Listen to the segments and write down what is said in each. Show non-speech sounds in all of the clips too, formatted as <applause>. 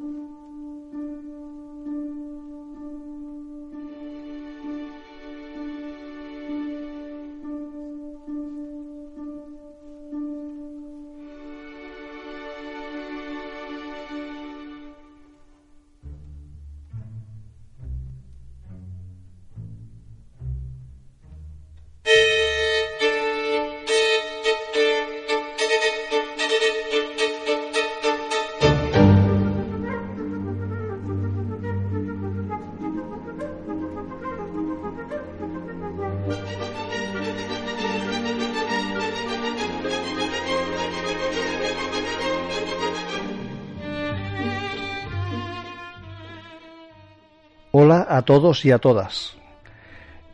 Hola a todos y a todas.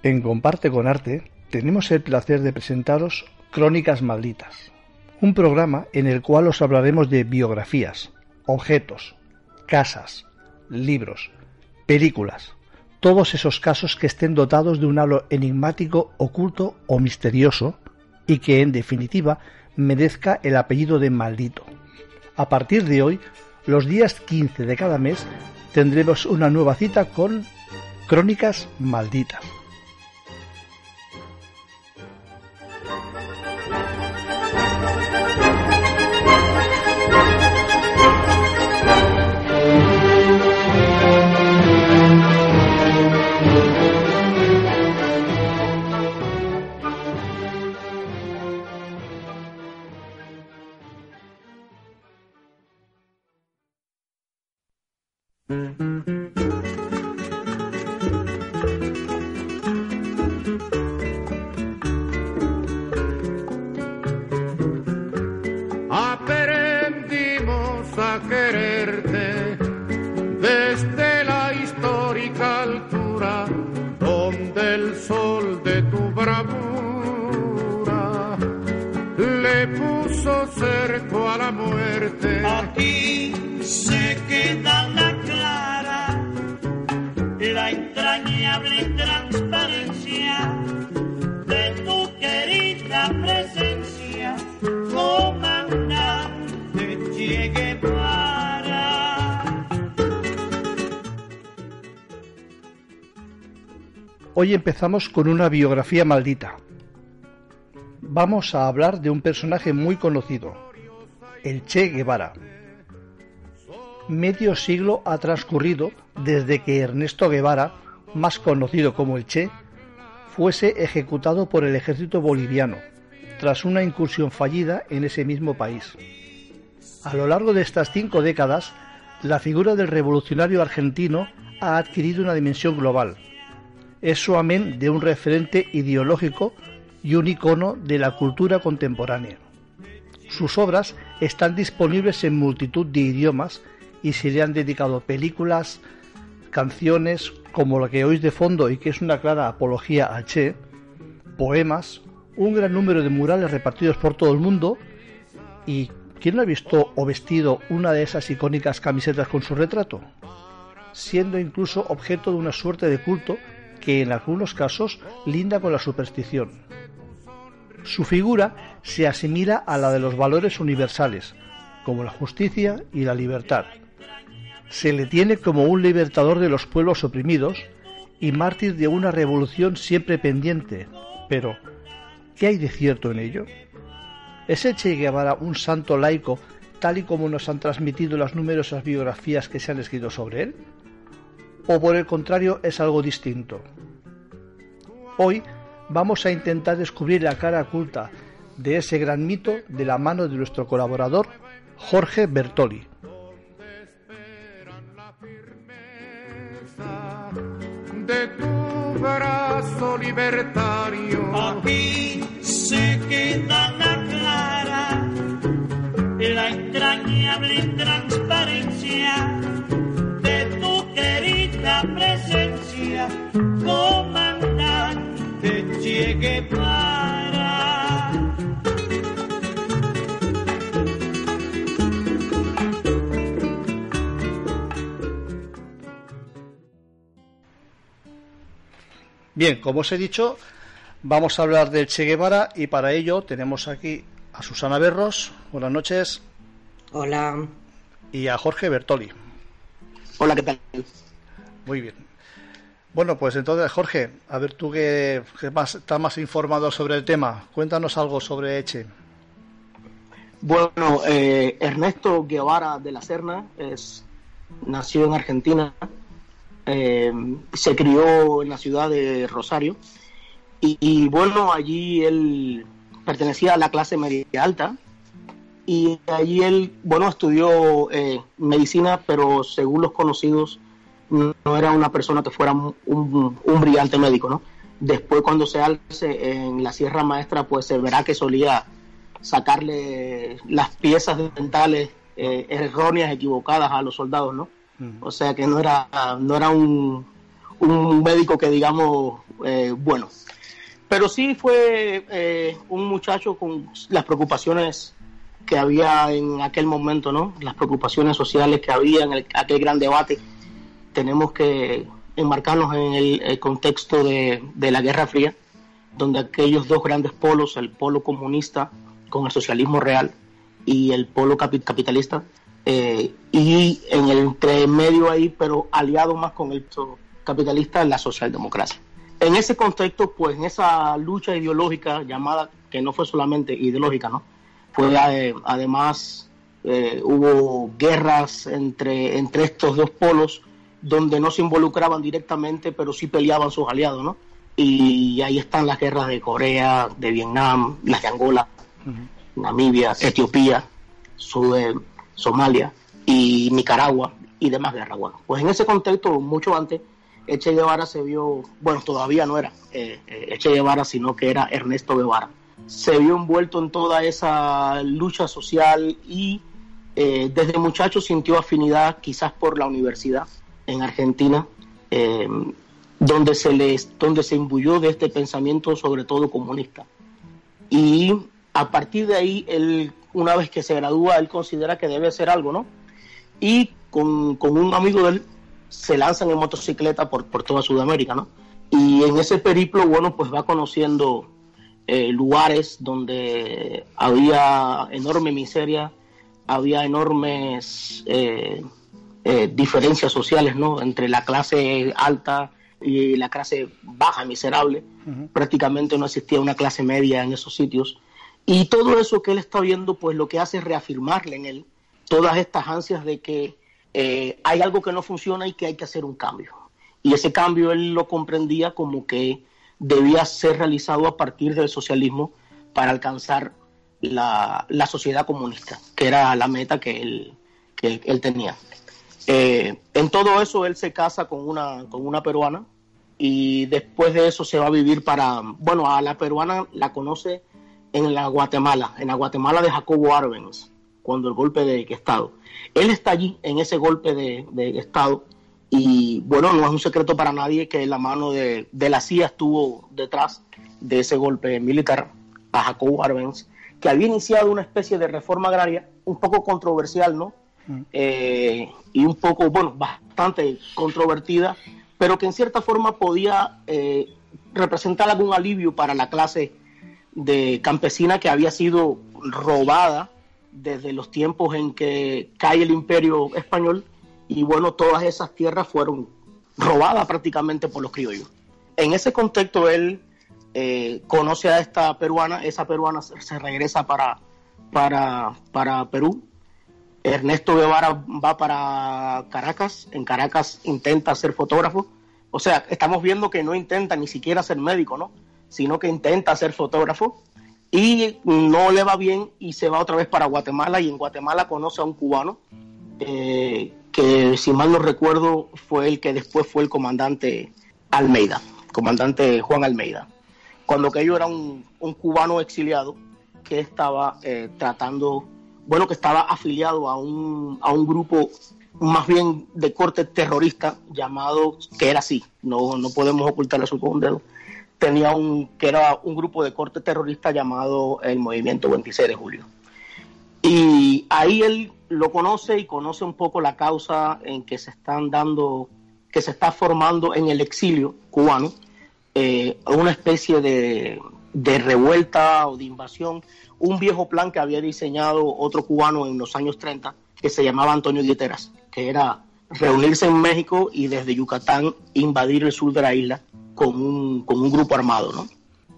En Comparte con Arte tenemos el placer de presentaros Crónicas Malditas, un programa en el cual os hablaremos de biografías, objetos, casas, libros, películas, todos esos casos que estén dotados de un halo enigmático, oculto o misterioso y que en definitiva merezca el apellido de maldito. A partir de hoy, los días 15 de cada mes tendremos una nueva cita con Crónicas Malditas. Quererte desde la histórica altura donde el sol de tu bravura le puso cerco a la muerte. Aquí se queda Hoy empezamos con una biografía maldita. Vamos a hablar de un personaje muy conocido, el Che Guevara. Medio siglo ha transcurrido desde que Ernesto Guevara, más conocido como el Che, fuese ejecutado por el ejército boliviano, tras una incursión fallida en ese mismo país. A lo largo de estas cinco décadas, la figura del revolucionario argentino ha adquirido una dimensión global. Es su amén de un referente ideológico y un icono de la cultura contemporánea. Sus obras están disponibles en multitud de idiomas y se le han dedicado películas, canciones como la que oís de fondo y que es una clara apología a Che, poemas, un gran número de murales repartidos por todo el mundo y ¿quién no ha visto o vestido una de esas icónicas camisetas con su retrato? Siendo incluso objeto de una suerte de culto que en algunos casos linda con la superstición. Su figura se asimila a la de los valores universales, como la justicia y la libertad. Se le tiene como un libertador de los pueblos oprimidos y mártir de una revolución siempre pendiente. Pero, ¿qué hay de cierto en ello? ¿Es el Che Guevara un santo laico tal y como nos han transmitido las numerosas biografías que se han escrito sobre él? ¿O por el contrario es algo distinto? Hoy vamos a intentar descubrir la cara oculta de ese gran mito de la mano de nuestro colaborador Jorge Bertoli. de tu brazo libertario. Aquí se queda la clara, la entrañable transparencia de tu querida presencia, comandante Che Guevara. Bien, como os he dicho, vamos a hablar del Che Guevara y para ello tenemos aquí a Susana Berros, buenas noches, Hola, y a Jorge Bertoli. Hola, ¿qué tal? Muy bien. Bueno, pues entonces, Jorge, a ver tú que, más, estás más informado sobre el tema, cuéntanos algo sobre Eche. Bueno, eh, Ernesto Guevara de la Serna es, nació en Argentina, eh, se crió en la ciudad de Rosario y, bueno, allí él pertenecía a la clase media alta y allí él, bueno, estudió eh, medicina, pero según los conocidos no era una persona que fuera un, brillante médico, ¿no? Después cuando se alce en la Sierra Maestra, pues se verá que solía sacarle las piezas dentales eh, erróneas, equivocadas a los soldados, ¿no? O sea que no era, no era un, un médico que digamos eh, bueno. Pero sí fue eh, un muchacho con las preocupaciones que había en aquel momento, ¿no? Las preocupaciones sociales que había en aquel gran debate tenemos que enmarcarnos en el, contexto de, la Guerra Fría, donde aquellos dos grandes polos, el polo comunista con el socialismo real y el polo capitalista, eh, y en el entre medio ahí, pero aliado más con el capitalista, la socialdemocracia. En ese contexto, pues en esa lucha ideológica llamada, que no fue solamente ideológica, ¿no? Fue eh, además, eh, hubo guerras entre, entre estos dos polos donde no se involucraban directamente, pero sí peleaban sus aliados, ¿no? Y ahí están las guerras de Corea, de Vietnam, las de Angola, Namibia, Etiopía, Somalia y Nicaragua y demás guerras. Bueno, pues en ese contexto, mucho antes, Eche Guevara se vio, bueno, todavía no era eh, eh, Eche Guevara, sino que era Ernesto Guevara. Se vio envuelto en toda esa lucha social y eh, desde muchacho sintió afinidad quizás por la universidad en Argentina, eh, donde, se les, donde se imbuyó de este pensamiento, sobre todo comunista. Y a partir de ahí, él, una vez que se gradúa, él considera que debe hacer algo, ¿no? Y con, un amigo de él se lanzan en motocicleta por, por toda Sudamérica, ¿no? Y en ese periplo, bueno, pues va conociendo eh, lugares donde había enorme miseria, había enormes eh, eh, diferencias sociales ¿no? entre la clase alta y la clase baja, miserable. Prácticamente no existía una clase media en esos sitios. Y todo eso que él está viendo, pues lo que hace es reafirmarle en él todas estas ansias de que eh, hay algo que no funciona y que hay que hacer un cambio. Y ese cambio él lo comprendía como que debía ser realizado a partir del socialismo para alcanzar la, sociedad comunista, que era la meta que él, que él tenía. Eh, en todo eso él se casa con una, con una peruana y después de eso se va a vivir para, bueno, a la peruana la conoce en la Guatemala, en la Guatemala de Jacobo Arbenz, cuando el golpe de Estado. Él está allí en ese golpe de, Estado y bueno, no es un secreto para nadie que la mano de, la CIA estuvo detrás de ese golpe militar a Jacobo Arbenz, que había iniciado una especie de reforma agraria un poco controversial, ¿no? Eh, y un poco, bueno, bastante controvertida, pero que en cierta forma podía eh, representar algún alivio para la clase de campesina que había sido robada desde los tiempos en que cae el imperio español y bueno, todas esas tierras fueron robadas prácticamente por los criollos. En ese contexto él eh, conoce a esta peruana, esa peruana se regresa para, para, para Perú Ernesto Guevara va para Caracas, en Caracas intenta ser fotógrafo, o sea, estamos viendo que no intenta ni siquiera ser médico, ¿no? Sino que intenta ser fotógrafo y no le va bien y se va otra vez para Guatemala y en Guatemala conoce a un cubano eh, que si mal no recuerdo fue el que después fue el comandante Almeida, comandante Juan Almeida, cuando que yo era un, cubano exiliado que estaba eh, tratando bueno, que estaba afiliado a un, a un grupo más bien de corte terrorista llamado, que era así, no, no podemos ocultar eso con un dedo, tenía un, que era un grupo de corte terrorista llamado el Movimiento 26 de Julio. Y ahí él lo conoce y conoce un poco la causa en que se están dando, que se está formando en el exilio cubano, eh, una especie de, de revuelta o de invasión un viejo plan que había diseñado otro cubano en los años 30 que se llamaba Antonio Dieteras, que era reunirse en México y desde Yucatán invadir el sur de la isla con un, con un grupo armado, ¿no?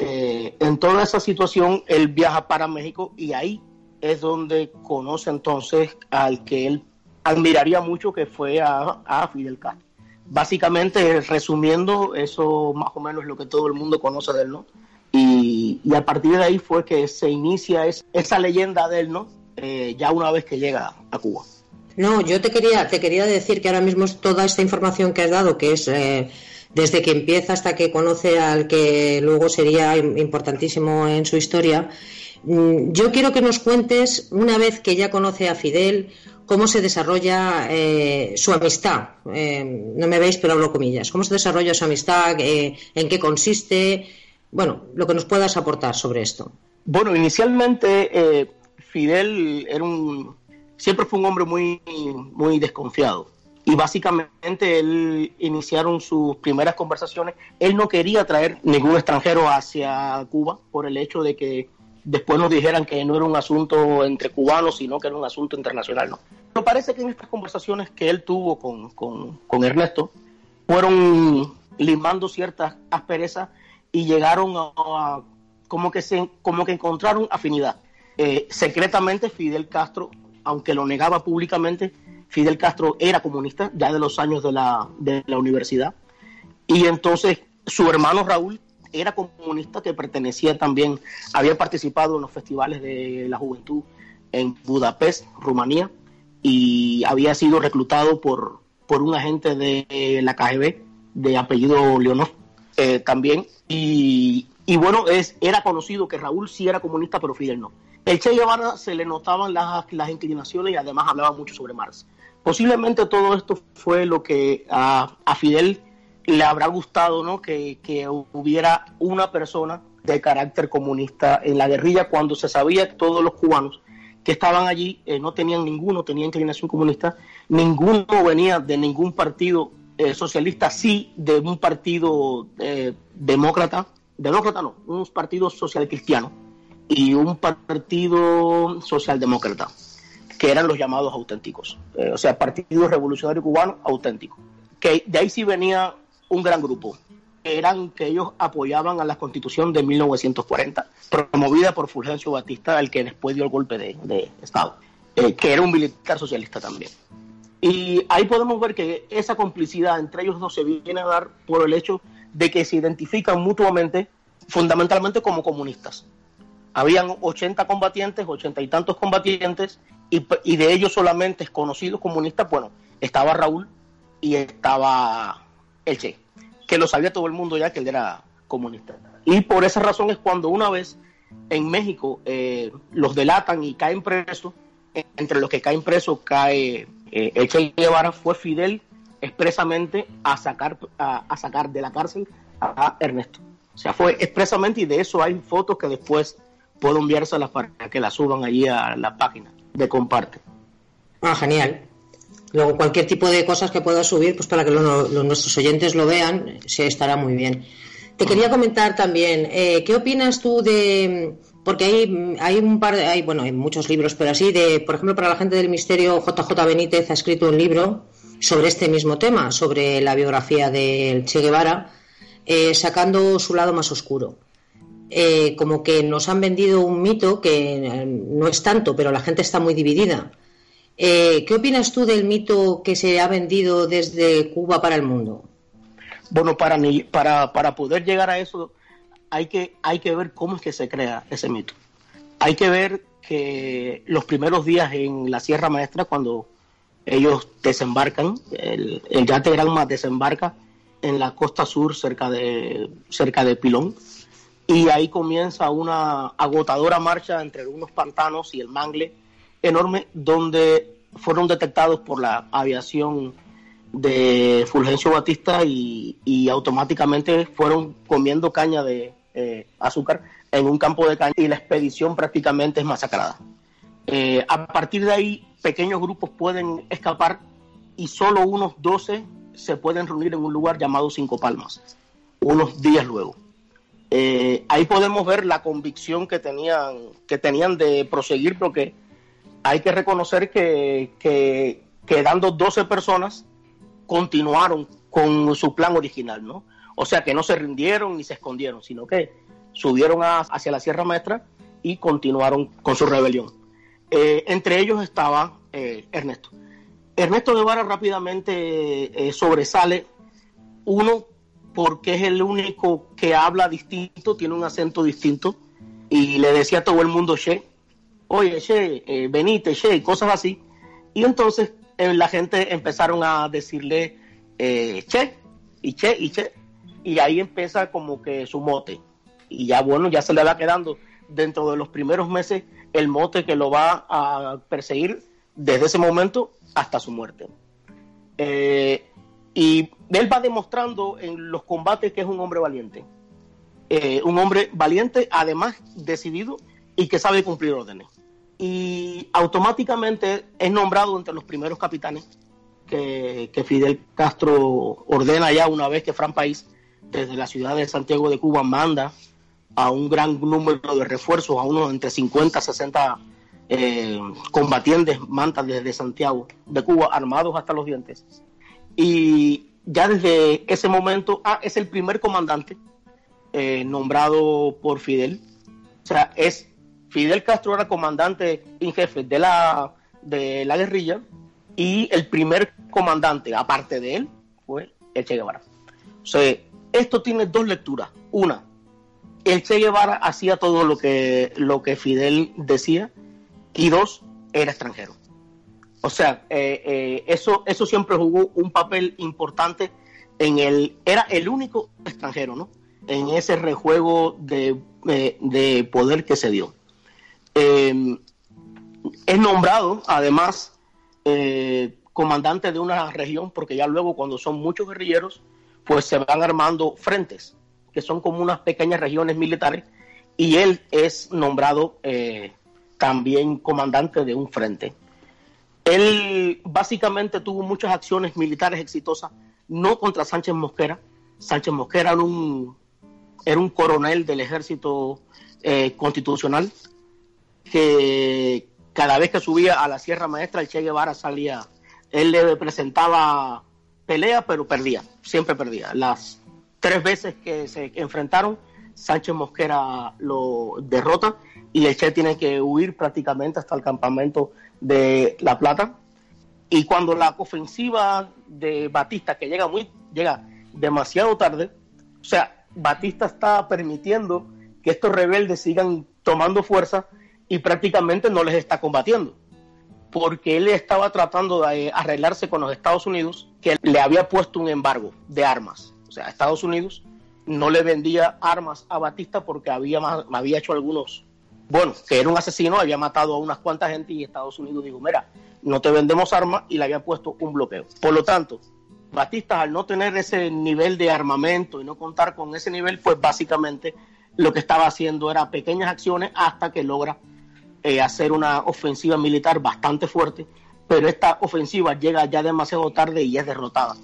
Eh, en toda esa situación, él viaja para México y ahí es donde conoce entonces al que él admiraría mucho, que fue a, a Fidel Castro. Básicamente, resumiendo, eso más o menos es lo que todo el mundo conoce de él, ¿no? Y, y a partir de ahí fue que se inicia es, esa leyenda de él, ¿no? Eh, ya una vez que llega a Cuba. No, yo te quería, te quería decir que ahora mismo toda esta información que has dado, que es eh, desde que empieza hasta que conoce al que luego sería importantísimo en su historia, yo quiero que nos cuentes, una vez que ya conoce a Fidel, cómo se desarrolla eh, su amistad. Eh, no me veis, pero hablo comillas. ¿Cómo se desarrolla su amistad? Eh, ¿En qué consiste? Bueno, lo que nos puedas aportar sobre esto. Bueno, inicialmente eh, Fidel era un, siempre fue un hombre muy, muy desconfiado. Y básicamente él iniciaron sus primeras conversaciones. Él no quería traer ningún extranjero hacia Cuba por el hecho de que después nos dijeran que no era un asunto entre cubanos, sino que era un asunto internacional. ¿no? Pero parece que en estas conversaciones que él tuvo con, con, con Ernesto fueron limando ciertas asperezas y llegaron a, a como que se como que encontraron afinidad. Eh, secretamente Fidel Castro, aunque lo negaba públicamente, Fidel Castro era comunista ya de los años de la, de la universidad. Y entonces su hermano Raúl era comunista que pertenecía también, había participado en los festivales de la juventud en Budapest, Rumanía, y había sido reclutado por, por un agente de la KGB de apellido Leonor eh, también. Y, bueno, es, era conocido que Raúl sí era comunista, pero Fidel no. El Che Guevara se le notaban las, las inclinaciones y además hablaba mucho sobre Marx. Posiblemente todo esto fue lo que a, a Fidel le habrá gustado, ¿no? Que, que, hubiera una persona de carácter comunista en la guerrilla cuando se sabía que todos los cubanos que estaban allí eh, no tenían ninguno, tenía inclinación comunista, ninguno venía de ningún partido eh, socialista, sí de un partido eh, demócrata, demócrata no, un partido social cristiano y un partido socialdemócrata, que eran los llamados auténticos, o sea, Partido Revolucionario Cubano auténtico. Que de ahí sí venía un gran grupo, eran que ellos apoyaban a la constitución de 1940, promovida por Fulgencio Batista, el que después dio el golpe de, Estado, eh, que era un militar socialista también. Y ahí podemos ver que esa complicidad entre ellos dos se viene a dar por el hecho de que se identifican mutuamente, fundamentalmente como comunistas. Habían 80 combatientes, 80 y tantos combatientes, y, y de ellos solamente conocidos comunistas, bueno, estaba Raúl y estaba el Che, que lo sabía todo el mundo ya que él era comunista. Y por esa razón es cuando una vez en México eh, los delatan y caen presos, entre los que caen presos cae eh, el Che Guevara, fue Fidel expresamente a sacar, a, a sacar de la cárcel a Ernesto. O sea, fue expresamente y de eso hay fotos que después puedo enviárselas para que las suban allí a la página de comparte. Ah, genial. Luego cualquier tipo de cosas que pueda subir, pues para que lo, nuestros oyentes lo vean, se estará muy bien. Te quería comentar también, eh, ¿qué opinas tú de, porque hay, hay un par de, hay, bueno, hay muchos libros, pero así de, por ejemplo, para la gente del misterio, JJ Benítez ha escrito un libro sobre este mismo tema, sobre la biografía del Che Guevara, eh, sacando su lado más oscuro. Eh, como que nos han vendido un mito que no es tanto, pero la gente está muy dividida. Eh, ¿Qué opinas tú del mito que se ha vendido desde Cuba para el mundo? Bueno, para, mí, para, para poder llegar a eso hay que, hay que ver cómo es que se crea ese mito. Hay que ver que los primeros días en la Sierra Maestra, cuando ellos desembarcan, el, el yate Granma desembarca en la costa sur cerca de, cerca de Pilón, y ahí comienza una agotadora marcha entre unos pantanos y el mangle enorme donde fueron detectados por la aviación de Fulgencio Batista y, automáticamente fueron comiendo caña de eh, azúcar en un campo de caña y la expedición prácticamente es masacrada. Eh, a partir de ahí, pequeños grupos pueden escapar y solo unos 12 se pueden reunir en un lugar llamado Cinco Palmas, unos días luego. Eh, ahí podemos ver la convicción que tenían, que tenían de proseguir, porque hay que reconocer que, que quedando 12 personas continuaron con su plan original, ¿no? O sea, que no se rindieron ni se escondieron, sino que subieron hacia la Sierra Maestra y continuaron con su rebelión. Eh, entre ellos estaba eh, Ernesto. Ernesto Guevara rápidamente eh, sobresale, uno, porque es el único que habla distinto, tiene un acento distinto, y le decía a todo el mundo Che, oye Che, eh, venite Che, cosas así. Y entonces la gente empezaron a decirle Che, y Che, y Che, y ahí empieza como que su mote. Y ya bueno, ya se le va quedando dentro de los primeros meses el mote que lo va a perseguir desde ese momento hasta su muerte. Eh, y él va demostrando en los combates que es un hombre valiente. Eh, un hombre valiente, además decidido y que sabe cumplir órdenes. Y automáticamente es nombrado entre los primeros capitanes que, que Fidel Castro ordena ya una vez que Fran País, desde la ciudad de Santiago de Cuba, manda a un gran número de refuerzos, a unos entre 50 y 60 eh, combatientes mantas desde Santiago de Cuba, armados hasta los dientes. Y ya desde ese momento, ah, es el primer comandante eh, nombrado por Fidel. O sea, es Fidel Castro era comandante en jefe de la, de la guerrilla y el primer comandante, aparte de él, fue el Che Guevara. O sea, esto tiene dos lecturas. Una, el Che Guevara hacía todo lo que, lo que Fidel decía y dos, era extranjero. O sea, eh, eh, eso, eso siempre jugó un papel importante en el, era el único extranjero, ¿no? En ese rejuego de, eh, poder que se dio. Es nombrado, además, comandante de una región, porque ya luego cuando son muchos guerrilleros, pues se van armando frentes que son como unas pequeñas regiones militares, y él es nombrado eh, también comandante de un frente. Él básicamente tuvo muchas acciones militares exitosas, no contra Sánchez Mosquera. Sánchez Mosquera era un, era un coronel del ejército eh, constitucional que cada vez que subía a la Sierra Maestra, el Che Guevara salía, él le presentaba pelea, pero perdía, siempre perdía. Las tres veces que se enfrentaron, Sánchez Mosquera lo derrota y el Che tiene que huir prácticamente hasta el campamento de La Plata. Y cuando la ofensiva de Batista, que llega muy, llega demasiado tarde, o sea, Batista está permitiendo que estos rebeldes sigan tomando fuerza y prácticamente no les está combatiendo, porque él estaba tratando de arreglarse con los Estados Unidos, que le había puesto un embargo de armas o sea, Estados Unidos no le vendía armas a Batista porque había, había hecho algunos, bueno, que era un asesino, había matado a unas cuantas gente y Estados Unidos dijo, mira, no te vendemos armas y le había puesto un bloqueo. Por lo tanto, Batista al no tener ese nivel de armamento y no contar con ese nivel, pues básicamente lo que estaba haciendo era pequeñas acciones hasta que logra eh, hacer una ofensiva militar bastante fuerte, pero esta ofensiva llega ya demasiado tarde y es derrotada.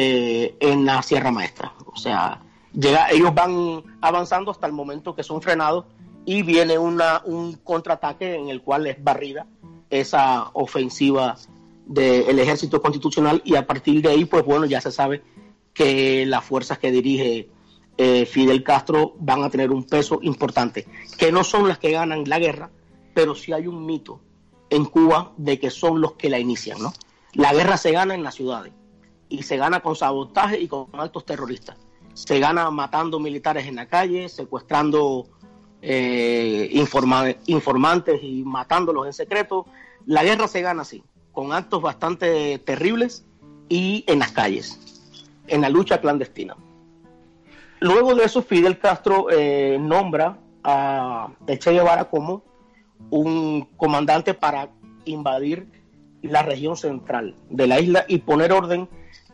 Eh, en la Sierra Maestra. O sea, llega, ellos van avanzando hasta el momento que son frenados y viene una, un contraataque en el cual es barrida esa ofensiva del ejército constitucional y a partir de ahí, pues bueno, ya se sabe que las fuerzas que dirige eh, Fidel Castro van a tener un peso importante, que no son las que ganan la guerra, pero sí hay un mito en Cuba de que son los que la inician, ¿no? La guerra se gana en las ciudades y se gana con sabotaje y con actos terroristas. Se gana matando militares en la calle, secuestrando eh, informantes y matándolos en secreto. La guerra se gana así, con actos bastante terribles y en las calles, en la lucha clandestina. Luego de eso, Fidel Castro eh, nombra a Che Guevara como un comandante para invadir la región central de la isla y poner orden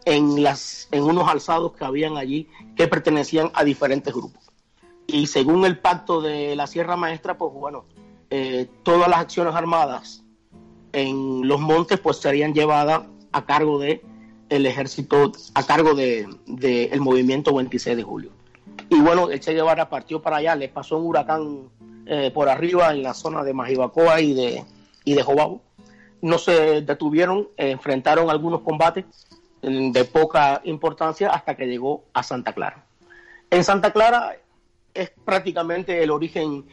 en, las, en unos alzados que habían allí que pertenecían a diferentes grupos. Y según el pacto de la Sierra Maestra, pues bueno, eh, todas las acciones armadas en los montes pues serían llevadas a cargo de el ejército, a cargo de, el movimiento 26 de julio. Y bueno, el Che Guevara partió para allá, le pasó un huracán eh, por arriba en la zona de Majibacoa y de, y de Jobabo. No se detuvieron, enfrentaron algunos combates, de poca importancia hasta que llegó a Santa Clara. En Santa Clara es prácticamente el origen,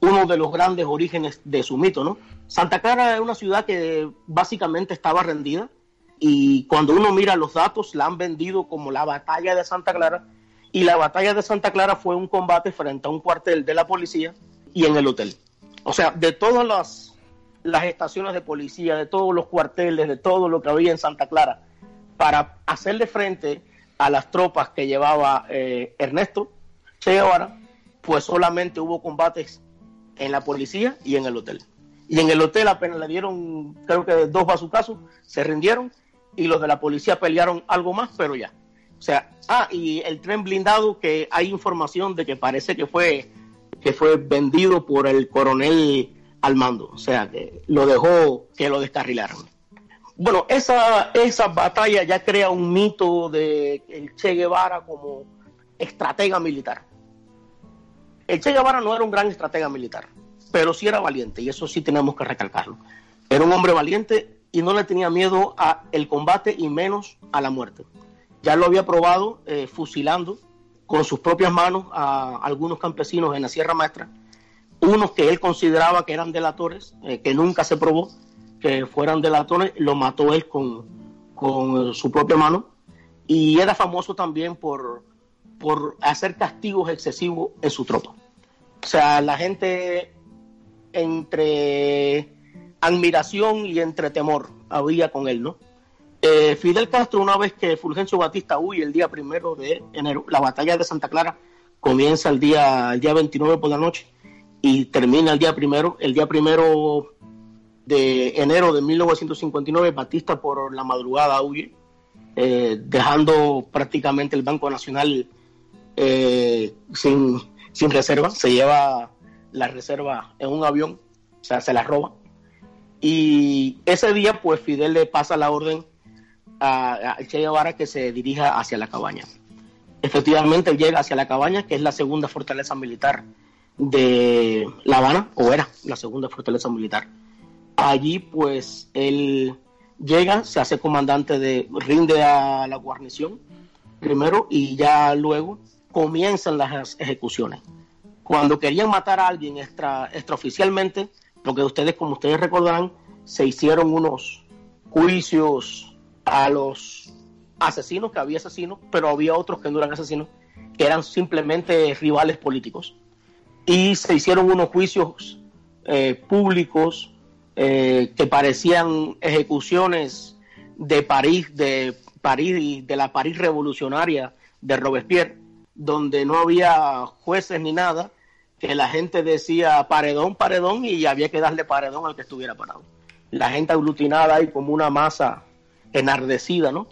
uno de los grandes orígenes de su mito, ¿no? Santa Clara es una ciudad que básicamente estaba rendida y cuando uno mira los datos la han vendido como la batalla de Santa Clara y la batalla de Santa Clara fue un combate frente a un cuartel de la policía y en el hotel. O sea, de todas las, las estaciones de policía, de todos los cuarteles, de todo lo que había en Santa Clara, para hacerle frente a las tropas que llevaba eh, Ernesto Che Guevara, pues solamente hubo combates en la policía y en el hotel. Y en el hotel apenas le dieron, creo que dos bazucazos, se rindieron y los de la policía pelearon algo más, pero ya. O sea, ah, y el tren blindado que hay información de que parece que fue que fue vendido por el coronel al mando, o sea, que lo dejó que lo descarrilaron. Bueno, esa, esa batalla ya crea un mito de el Che Guevara como estratega militar. El Che Guevara no era un gran estratega militar, pero sí era valiente, y eso sí tenemos que recalcarlo. Era un hombre valiente y no le tenía miedo al combate y menos a la muerte. Ya lo había probado eh, fusilando con sus propias manos a algunos campesinos en la Sierra Maestra, unos que él consideraba que eran delatores, eh, que nunca se probó, que fueran delatores, lo mató él con, con su propia mano. Y era famoso también por, por hacer castigos excesivos en su tropa. O sea, la gente entre admiración y entre temor había con él, ¿no? Eh, Fidel Castro, una vez que Fulgencio Batista huye el día primero de enero, la batalla de Santa Clara comienza el día, día 29 por la noche y termina el día primero. El día primero de enero de 1959, Batista por la madrugada huye, eh, dejando prácticamente el Banco Nacional eh, sin, sin reserva. Se lleva la reserva en un avión, o sea, se la roba. Y ese día, pues Fidel le pasa la orden a, Che Guevara que se dirija hacia la cabaña. Efectivamente, llega hacia la cabaña, que es la segunda fortaleza militar de La Habana, o era la segunda fortaleza militar Allí pues él llega, se hace comandante de, rinde a la guarnición primero y ya luego comienzan las ejecuciones. Cuando querían matar a alguien extra, extraoficialmente, porque ustedes, como ustedes recordarán, se hicieron unos juicios a los asesinos, que había asesinos, pero había otros que no eran asesinos, que eran simplemente rivales políticos. Y se hicieron unos juicios eh, públicos eh, que parecían ejecuciones de París, de París, de la París revolucionaria de Robespierre, donde no había jueces ni nada, que la gente decía paredón, paredón, y había que darle paredón al que estuviera parado. La gente aglutinada ahí como una masa enardecida, ¿no?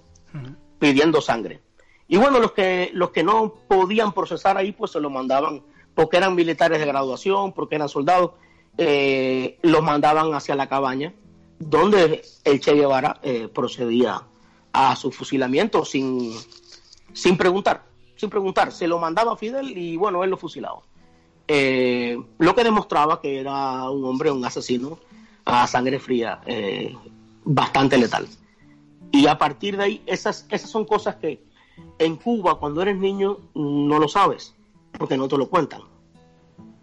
Pidiendo sangre. Y bueno, los que, los que no podían procesar ahí, pues se lo mandaban, porque eran militares de graduación, porque eran soldados, eh, los mandaban hacia la cabaña, donde el Che Guevara eh, procedía a su fusilamiento sin, sin preguntar, sin preguntar. Se lo mandaba a Fidel y bueno, él lo fusilaba. Eh, lo que demostraba que era un hombre, un asesino a sangre fría, eh, bastante letal. Y a partir de ahí, esas, esas son cosas que en Cuba, cuando eres niño, no lo sabes, porque no te lo cuentan.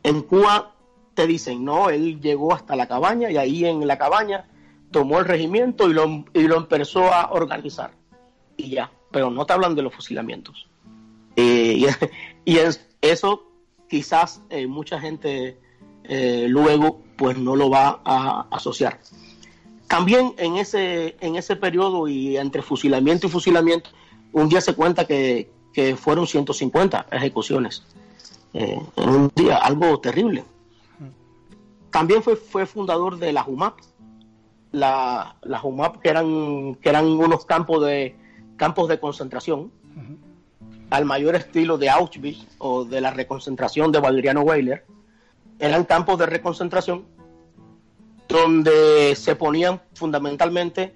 En Cuba te dicen, no, él llegó hasta la cabaña y ahí en la cabaña tomó el regimiento y lo, y lo empezó a organizar. Y ya, pero no te hablan de los fusilamientos. Eh, y, <laughs> eso quizás eh, mucha gente eh, luego pues no lo va a asociar. También en ese, en ese periodo y entre fusilamiento y fusilamiento, un día se cuenta que, que fueron 150 ejecuciones. en un día, algo terrible. También fue, fue fundador de la JUMAP. La, la JUMAP, que eran, que eran unos campos de, campos de concentración, al mayor estilo de Auschwitz o de la reconcentración de Valeriano Weiler. Eran campos de reconcentración donde se ponían fundamentalmente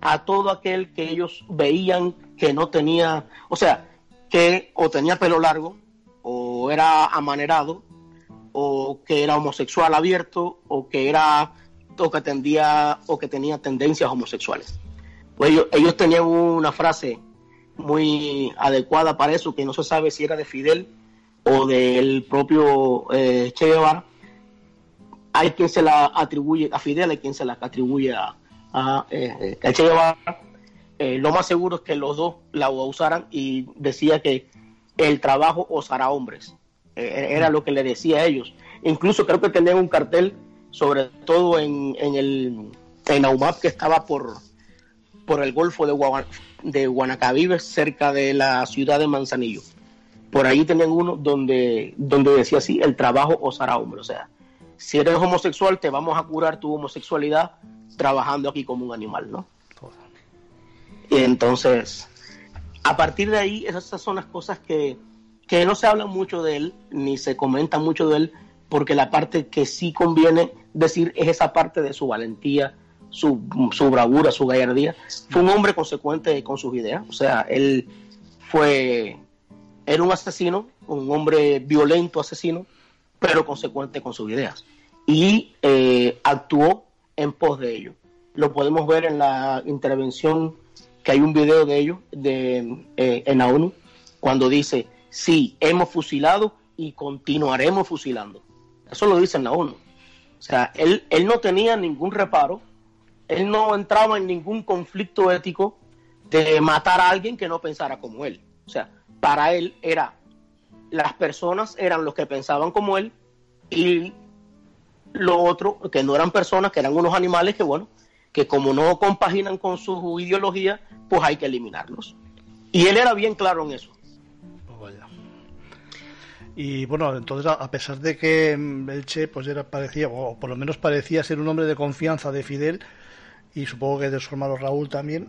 a todo aquel que ellos veían que no tenía, o sea, que o tenía pelo largo, o era amanerado, o que era homosexual abierto o que era o que tendía o que tenía tendencias homosexuales. Pues ellos, ellos tenían una frase muy adecuada para eso, que no se sabe si era de Fidel o del propio eh, Che Guevara. Hay quien se la atribuye a Fidel, hay quien se la atribuye a, a, eh, a Che. Eh, lo más seguro es que los dos la usaran y decía que el trabajo os hará hombres. Eh, era lo que le decía a ellos. Incluso creo que tenían un cartel, sobre todo en, en el en Aumap, que estaba por, por el Golfo de, Guan- de Guanacavive, cerca de la ciudad de Manzanillo. Por ahí tenían uno donde, donde decía así, el trabajo os hará hombre. O sea, si eres homosexual, te vamos a curar tu homosexualidad trabajando aquí como un animal, ¿no? Y entonces, a partir de ahí, esas son las cosas que, que no se habla mucho de él, ni se comenta mucho de él, porque la parte que sí conviene decir es esa parte de su valentía, su, su bravura, su gallardía. Fue un hombre consecuente con sus ideas, o sea, él fue, era un asesino, un hombre violento asesino, pero consecuente con sus ideas. Y eh, actuó en pos de ello. Lo podemos ver en la intervención, que hay un video de ello de, eh, en la ONU, cuando dice, sí, hemos fusilado y continuaremos fusilando. Eso lo dice en la ONU. O sea, él, él no tenía ningún reparo, él no entraba en ningún conflicto ético de matar a alguien que no pensara como él. O sea, para él era, las personas eran los que pensaban como él y lo otro, que no eran personas, que eran unos animales que, bueno, que como no compaginan con su ideología, pues hay que eliminarlos. Y él era bien claro en eso. Vaya. Y bueno, entonces a a pesar de que mm, el Che pues era parecía o por lo menos parecía ser un hombre de confianza de Fidel y supongo que de su hermano Raúl también,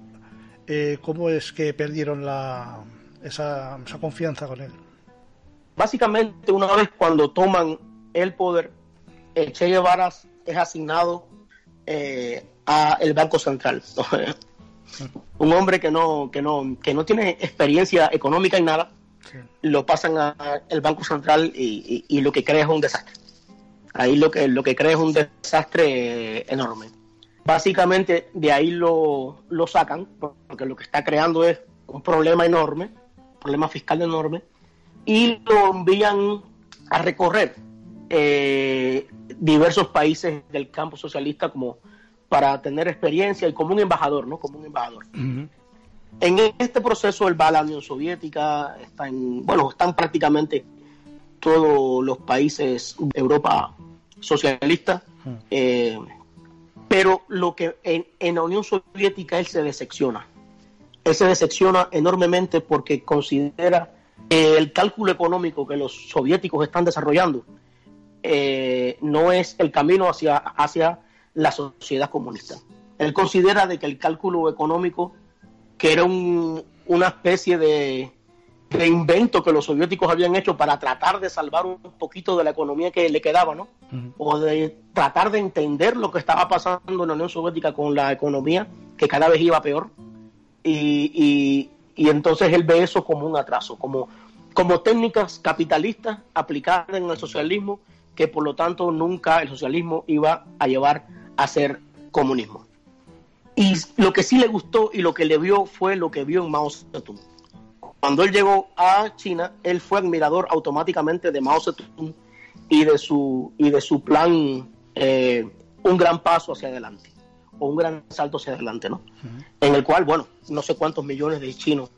eh, ¿cómo es que perdieron la esa, esa confianza con él? Básicamente, una vez cuando toman el poder, el Che Guevara es asignado eh, a el Banco Central. <laughs> un hombre que no, que no, que no tiene experiencia económica en nada, Sí. lo pasan al Banco Central y, y- y lo que crea es un desastre. Ahí lo que, lo que crea es un desastre eh, enorme. Básicamente de ahí lo, lo sacan, porque lo que está creando es un problema enorme, un problema fiscal enorme, y lo envían a recorrer eh, diversos países del campo socialista como para tener experiencia y como un embajador, ¿no? Como un embajador. En este proceso él va a la Unión Soviética, está en, bueno, están prácticamente todos los países de Europa socialista, eh, pero lo que en, en la Unión Soviética él se decepciona. Él se decepciona enormemente porque considera el cálculo económico que los soviéticos están desarrollando eh, no es el camino hacia, hacia la sociedad comunista. Él considera de que el cálculo económico que era un- una especie de, de invento que los soviéticos habían hecho para tratar de salvar un poquito de la economía que le quedaba, ¿no? O de tratar de entender lo que estaba pasando en la Unión Soviética con la economía, que cada vez iba peor. Y, y- y entonces él ve eso como un atraso, como, como técnicas capitalistas aplicadas en el socialismo, que por lo tanto nunca el socialismo iba a llevar a ser comunismo. Y lo que sí le gustó y lo que le vio fue lo que vio en Mao Zedong. Cuando él llegó a China, él fue admirador automáticamente de Mao Zedong y de su, y de su plan, eh, un gran paso hacia adelante, o un gran salto hacia adelante, ¿no? En el cual, bueno, no sé cuántos millones de chinos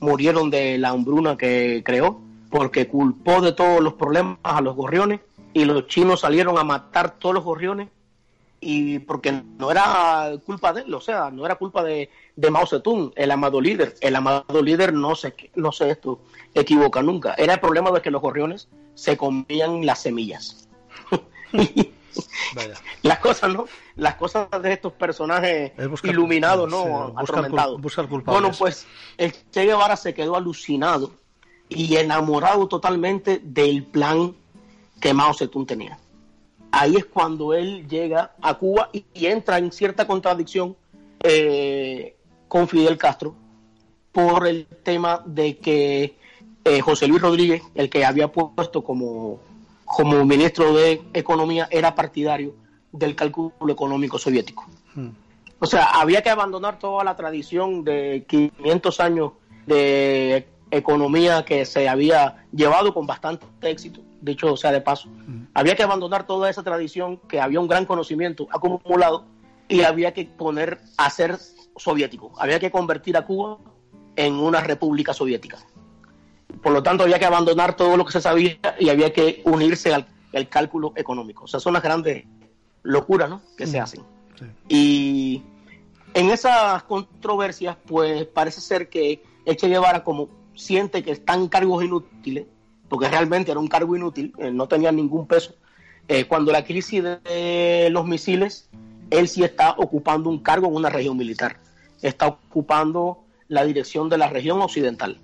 murieron de la hambruna que creó, porque culpó de todos los problemas a los gorriones y los chinos salieron a matar todos los gorriones y porque no era culpa de él, o sea, no era culpa de, de Mao Zedong, el amado líder. El amado líder no se, no se esto, equivoca nunca. Era el problema de que los gorriones se comían las semillas. <laughs> Vaya. <laughs> Las cosas, ¿no? Las cosas de estos personajes iluminados, ¿no? sí, buscar Atormentados. Bueno, pues el Che Guevara se quedó alucinado y enamorado totalmente del plan que Mao Zedong tenía. Ahí es cuando él llega a Cuba y, y entra en cierta contradicción eh, con Fidel Castro por el tema de que eh, José Luis Rodríguez, el que había puesto como, como ministro de Economía, era partidario del cálculo económico soviético. Mm. O sea, había que abandonar toda la tradición de 500 años de economía que se había llevado con bastante éxito, dicho sea de paso. Había que abandonar toda esa tradición que había un gran conocimiento acumulado y había que poner a ser soviético. Había que convertir a Cuba en una república soviética. Por lo tanto, había que abandonar todo lo que se sabía y había que unirse al, al cálculo económico. O sea, son las grandes locuras ¿no? que se hacen. Sí. Y en esas controversias, pues parece ser que Eche Guevara, como siente que están cargos inútiles, porque realmente era un cargo inútil, eh, no tenía ningún peso, eh, cuando la crisis de los misiles, él sí está ocupando un cargo en una región militar. Está ocupando la dirección de la región occidental,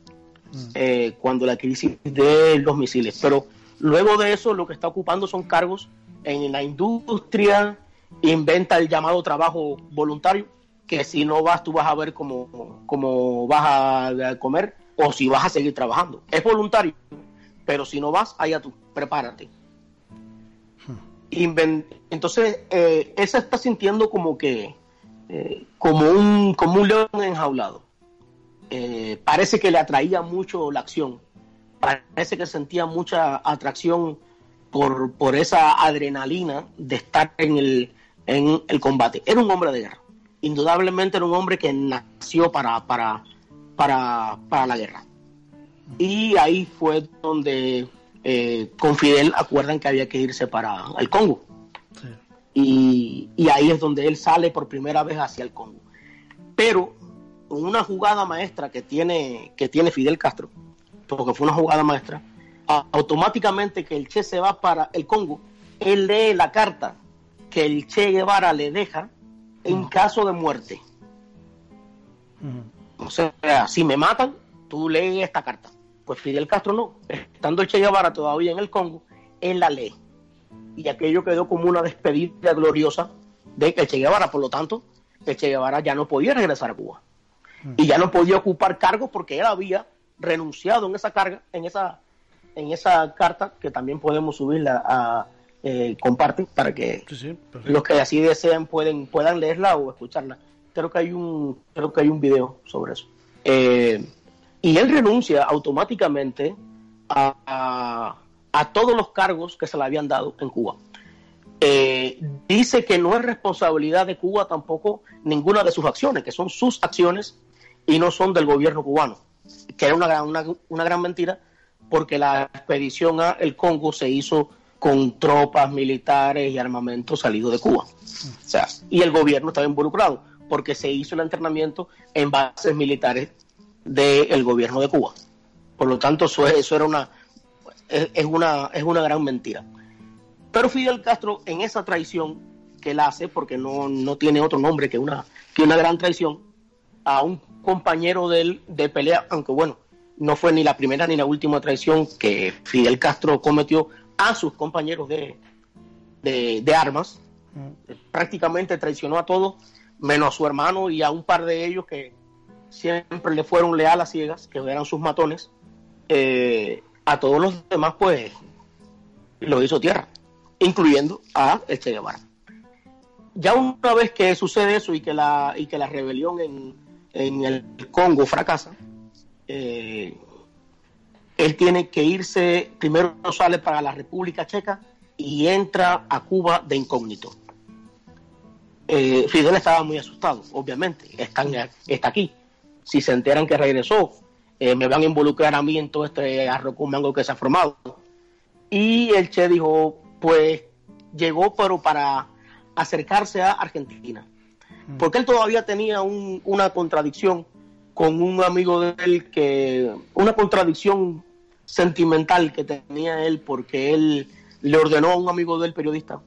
eh, cuando la crisis de los misiles. Pero luego de eso, lo que está ocupando son cargos en la industria, inventa el llamado trabajo voluntario, que si no vas, tú vas a ver cómo, cómo vas a comer o si vas a seguir trabajando. Es voluntario, pero si no vas, allá tú, prepárate. Inven- Entonces, eh, se está sintiendo como que, eh, como, un, como un león enjaulado. Eh, parece que le atraía mucho la acción, parece que sentía mucha atracción por, por esa adrenalina de estar en el, en el combate. Era un hombre de guerra. Indudablemente era un hombre que nació para, para, para, para la guerra. Y ahí fue donde eh, con Fidel acuerdan que había que irse para el Congo. Sí. Y, y ahí es donde él sale por primera vez hacia el Congo. Pero una jugada maestra que tiene, que tiene Fidel Castro, porque fue una jugada maestra, automáticamente que el Che se va para el Congo, él lee la carta que el Che Guevara le deja en caso de muerte. O sea, si me matan, tú lees esta carta. Pues Fidel Castro no. Estando el Che Guevara todavía en el Congo, él la lee. Y aquello quedó como una despedida gloriosa de el Che Guevara. Por lo tanto, el Che Guevara ya no podía regresar a Cuba. Y ya no podía ocupar cargos porque él había renunciado en esa carga, en esa, en esa carta, que también podemos subirla a eh, comparte para que Sí, sí, perfecto. los que así deseen pueden puedan leerla o escucharla. Creo que hay un creo que hay un video sobre eso. Eh, y él renuncia automáticamente a, a- a todos los cargos que se le habían dado en Cuba. Eh, dice que no es responsabilidad de Cuba tampoco ninguna de sus acciones, que son sus acciones y no son del gobierno cubano, que era una gran, una, una gran mentira porque la expedición a el Congo se hizo con tropas militares y armamento salido de Cuba. Y el gobierno estaba involucrado porque se hizo el entrenamiento en bases militares del gobierno de Cuba. Por lo tanto, eso, es- eso era una es una es una gran mentira. Pero Fidel Castro en esa traición que él hace, porque no, no tiene otro nombre que una, que una gran traición, a un compañero de él de pelea, aunque bueno, no fue ni la primera ni la última traición que Fidel Castro cometió a sus compañeros de, de, armas. Prácticamente traicionó a todos, menos a su hermano y a un par de ellos que siempre le fueron leales a ciegas, que eran sus matones. Eh, a todos los demás, pues, lo hizo tierra, incluyendo a Che Guevara. Ya una vez que sucede eso y que la, y que la rebelión en, en el Congo fracasa, eh, él tiene que irse, primero sale para la República Checa y entra a Cuba de incógnito. Eh, Fidel estaba muy asustado, obviamente, está, está aquí. Si se enteran que regresó, eh, me van a involucrar a mí en todo este arroz con mango que se ha formado. Y el Che dijo, pues llegó pero para acercarse a Argentina. Porque él todavía tenía un- una contradicción con un amigo de él que, una contradicción sentimental que tenía él porque él le ordenó a un amigo del periodista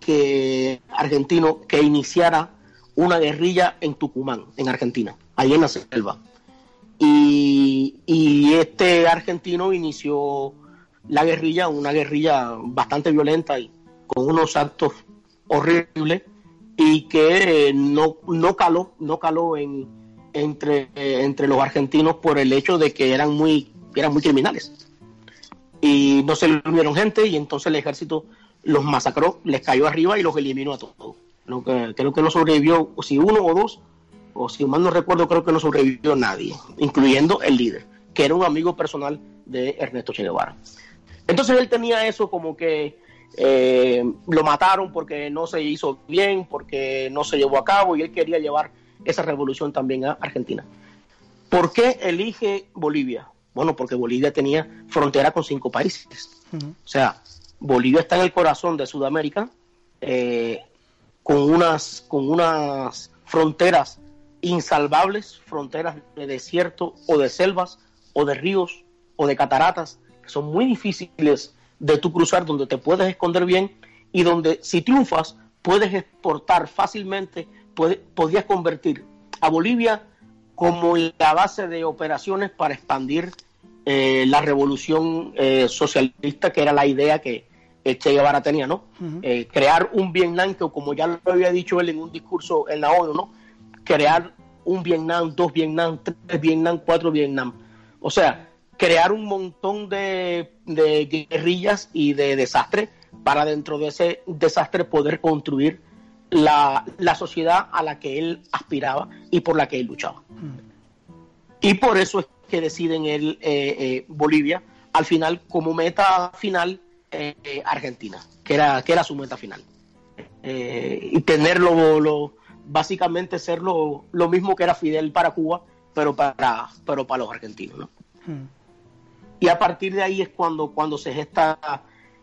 que argentino que iniciara una guerrilla en Tucumán, en Argentina, ahí en la selva. Y, y este argentino inició la guerrilla, una guerrilla bastante violenta y con unos actos horribles y que eh, no, no caló, no caló en, entre, eh, entre los argentinos por el hecho de que eran muy, eran muy criminales. Y no se le unieron gente y entonces el ejército los masacró, les cayó arriba y los eliminó a todos. No, que- creo que no sobrevivió, si uno o dos, o si mal no recuerdo, creo que no sobrevivió nadie, incluyendo el líder, que era un amigo personal de Ernesto Che Guevara. Entonces él tenía eso como que eh, lo mataron porque no se hizo bien, porque no se llevó a cabo y él quería llevar esa revolución también a Argentina. ¿Por qué elige Bolivia? Bueno, porque Bolivia tenía frontera con cinco países. O sea, Bolivia está en el corazón de Sudamérica, eh, con, unas, con unas fronteras insalvables, fronteras de desierto o de selvas o de ríos o de cataratas, que son muy difíciles de tú cruzar, donde te puedes esconder bien y donde si triunfas puedes exportar fácilmente, puede- podías convertir a Bolivia como la base de operaciones para expandir eh, la revolución eh, socialista, que era la idea que Che Guevara tenía, ¿no? Eh, crear un Vietnam que, como ya lo había dicho él en un discurso en la ONU, ¿no? Crear un Vietnam, dos Vietnam, tres Vietnam, cuatro Vietnam. O sea, crear un montón de, de guerrillas y de desastres para dentro de ese desastre poder construir la, la sociedad a la que él aspiraba y por la que él luchaba. Y por eso es que deciden el eh, eh, Bolivia al final como meta final eh, eh, Argentina, que era, que era su meta final. Y tenerlo, lo, básicamente ser lo, lo mismo que era Fidel para Cuba, pero para, pero para los argentinos. ¿no? Y a partir de ahí es cuando, cuando se gesta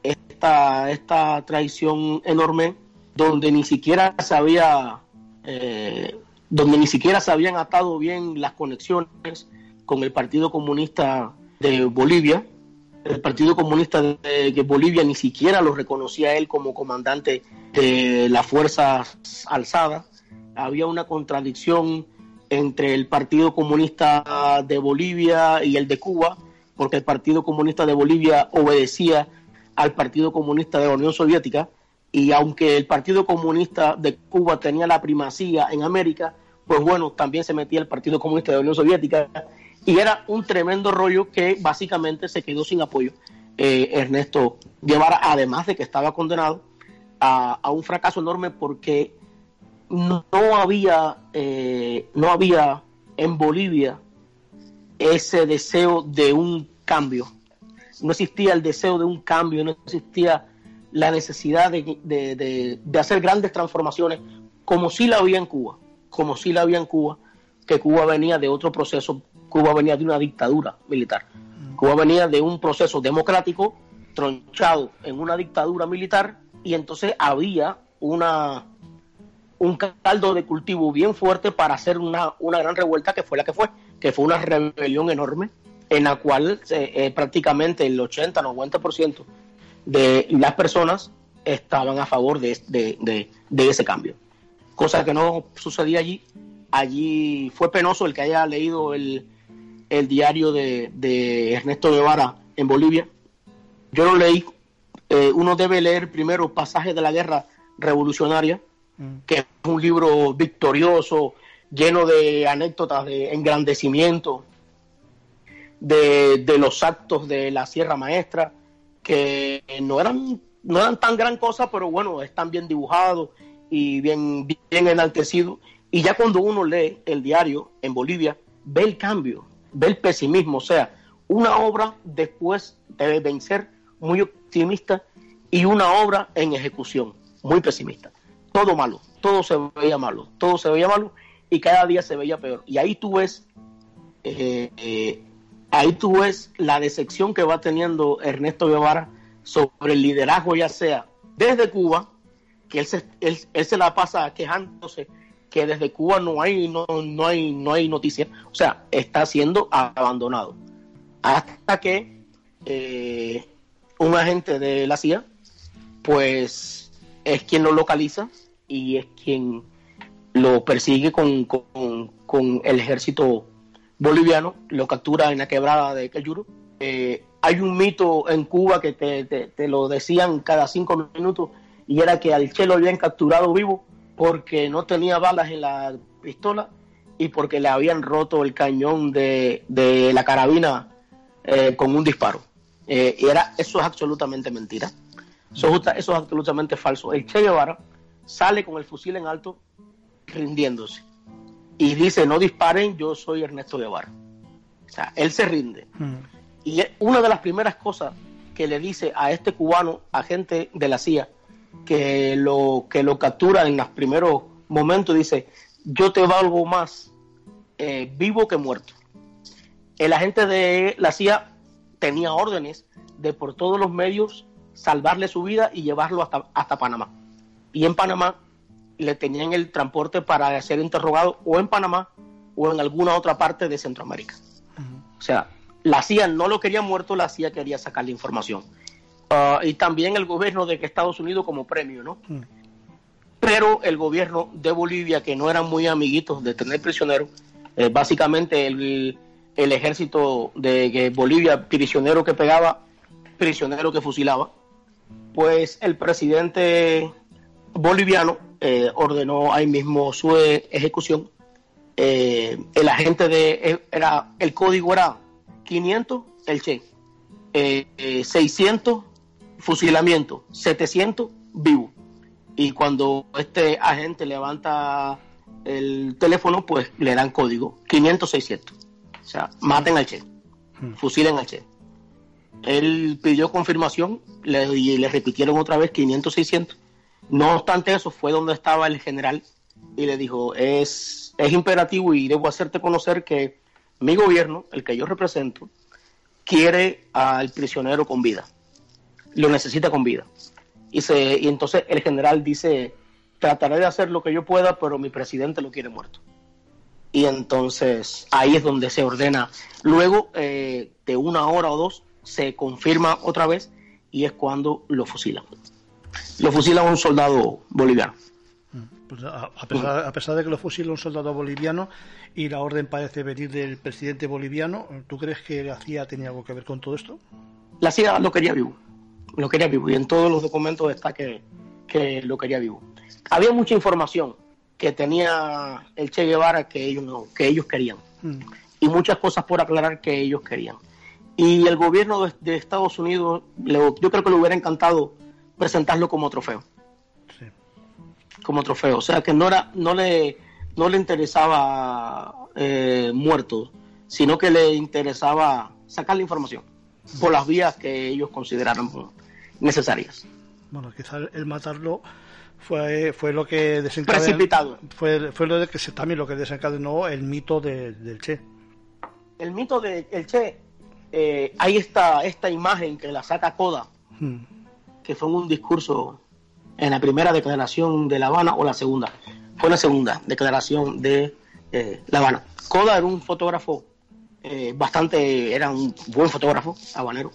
esta, esta traición enorme, donde ni siquiera se había, eh, donde ni siquiera se habían atado bien las conexiones con el Partido Comunista de Bolivia. El Partido Comunista de, Bolivia ni siquiera lo reconocía él como comandante de las fuerzas alzadas. Había una contradicción entre el Partido Comunista de Bolivia y el de Cuba, porque el Partido Comunista de Bolivia obedecía al Partido Comunista de la Unión Soviética, y aunque el Partido Comunista de Cuba tenía la primacía en América, pues bueno, también se metía el Partido Comunista de la Unión Soviética, y era un tremendo rollo que básicamente se quedó sin apoyo. Eh, Ernesto Guevara, además de que estaba condenado a, un fracaso enorme porque no, no había eh, no había en Bolivia ese deseo de un cambio. No existía el deseo de un cambio no existía la necesidad de, de, de, de hacer grandes transformaciones como si la había en Cuba como si la había en Cuba que Cuba venía de otro proceso Cuba venía de una dictadura militar. Cuba venía de un proceso democrático tronchado en una dictadura militar y entonces había una un caldo de cultivo bien fuerte para hacer una, una gran revuelta que fue la que fue, que fue una rebelión enorme en la cual eh, eh, prácticamente el 80-90% de las personas estaban a favor de, de, de, ese cambio. Cosa que no sucedía allí. Allí fue penoso el que haya leído el, el diario de, de, Ernesto Guevara en Bolivia. Yo lo leí. Eh, uno debe leer primero pasajes de la guerra revolucionaria que es un libro victorioso, lleno de anécdotas de engrandecimiento de, de, los actos de la Sierra Maestra, que no eran, no eran tan gran cosa, pero bueno, están bien dibujados y bien, bien enaltecidos. Y ya cuando uno lee el diario en Bolivia, ve el cambio, ve el pesimismo, o sea, una obra después de vencer muy optimista y una obra en ejecución muy pesimista todo malo, todo se veía malo, todo se veía malo y cada día se veía peor. Y ahí tú ves, eh, eh, ahí tú ves la decepción que va teniendo Ernesto Guevara sobre el liderazgo, ya sea desde Cuba, que él se, él, se la pasa quejándose que desde Cuba no hay, no, no hay, no hay noticias, o sea, está siendo abandonado. Hasta que eh, un agente de la CIA, pues es quien lo localiza y es quien lo persigue con, con, con el ejército boliviano, lo captura en la quebrada de Cayuro. Eh, hay un mito en Cuba que te, te, te, lo decían cada cinco minutos y era que al Che lo habían capturado vivo porque no tenía balas en la pistola y porque le habían roto el cañón de, de la carabina eh, con un disparo. Eh, y era, eso es absolutamente mentira. Eso, eso, es absolutamente falso. El Che Guevara sale con el fusil en alto rindiéndose y dice no disparen, yo soy Ernesto Guevara. O sea, él se rinde. Mm. Y una de las primeras cosas que le dice a este cubano, agente de la CIA, que lo, que lo captura en los primeros momentos, dice, yo te valgo más eh, vivo que muerto. El agente de la CIA tenía órdenes de por todos los medios salvarle su vida y llevarlo hasta, hasta Panamá. Y en Panamá le tenían el transporte para ser interrogado o en Panamá o en alguna otra parte de Centroamérica. O sea, la CIA no lo quería muerto, la CIA quería sacar la información. Ah, y también el gobierno de Estados Unidos como premio, ¿no? Pero el gobierno de Bolivia, que no eran muy amiguitos de tener prisioneros, eh, básicamente el, el ejército de Bolivia, prisionero que pegaba, prisionero que fusilaba, pues el presidente boliviano eh, ordenó ahí mismo su eh, ejecución. Eh, el agente de era el código era 500 el che, eh, eh, 600 fusilamiento, 700 vivo. Y cuando este agente levanta el teléfono, pues le dan código 500 600. O sea, maten al che, fusilen al che. Él pidió confirmación le- y le repitieron otra vez 500 600 no obstante eso, fue donde estaba el general y le dijo, es, es imperativo y debo hacerte conocer que mi gobierno, el que yo represento, quiere al prisionero con vida. Lo necesita con vida. Y, se, y entonces el general dice, trataré de hacer lo que yo pueda, pero mi presidente lo quiere muerto. Y entonces ahí es donde se ordena. Luego eh, de una hora o dos se confirma otra vez y es cuando lo fusilan. Lo fusilan a un soldado boliviano. Pues a, a pesar, a pesar de que lo fusila un soldado boliviano y la orden parece venir del presidente boliviano, ¿tú crees que la CIA tenía algo que ver con todo esto? La CIA lo quería vivo, lo quería vivo y en todos los documentos está que, que lo quería vivo. Había mucha información que tenía el Che Guevara que ellos no, que ellos querían Mm. y muchas cosas por aclarar que ellos querían. Y el gobierno de, de Estados Unidos, le- yo creo que le hubiera encantado presentarlo como trofeo, Sí. como trofeo. O sea que no era, no le, no le interesaba eh, muerto, sino que le interesaba sacar la información por las vías que ellos consideraran necesarias. Bueno, quizá el matarlo fue, fue lo que desencadenó. Precipitado. Fue, fue lo de que se, también lo que desencadenó el mito de- del Che. El mito de el Che, eh, hay esta, esta imagen que la saca Coda, Mm. Que fue un discurso en la primera declaración de La Habana o la segunda. Fue la segunda declaración de eh, La Habana. Coda era un fotógrafo eh, bastante, era un buen fotógrafo, habanero,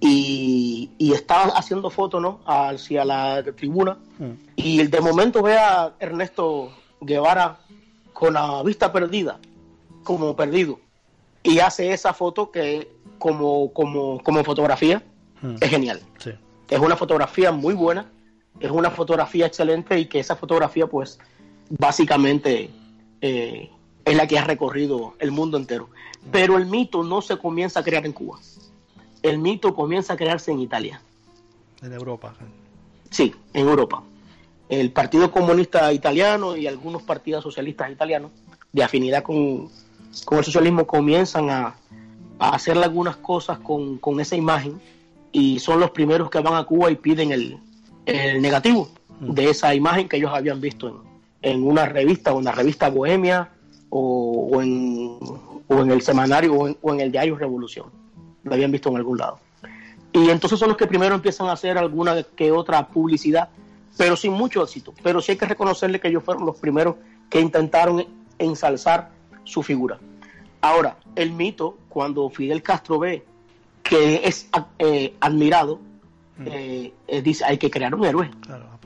y, y estaba haciendo fotos ¿no? hacia la tribuna Mm. y de momento ve a Ernesto Guevara con la vista perdida, como perdido, y hace esa foto que como, como, como fotografía Mm. es genial. Sí. Es una fotografía muy buena, es una fotografía excelente y que esa fotografía pues básicamente eh, es la que ha recorrido el mundo entero. Pero el mito no se comienza a crear en Cuba. El mito comienza a crearse en Italia. En Europa. Sí, en Europa. El Partido Comunista Italiano y algunos partidos socialistas italianos de afinidad con, con el socialismo comienzan a, a hacer algunas cosas con, con esa imagen y son los primeros que van a Cuba y piden el, el negativo de esa imagen que ellos habían visto en, en una revista o en la revista Bohemia o, o en, o en el semanario o en, o en el diario Revolución. Lo habían visto en algún lado. Y entonces son los que primero empiezan a hacer alguna que otra publicidad, pero sin mucho éxito. Pero sí hay que reconocerle que ellos fueron los primeros que intentaron ensalzar su figura. Ahora, el mito, cuando Fidel Castro ve que es eh, admirado, eh, eh, dice, hay que crear un héroe. Claro,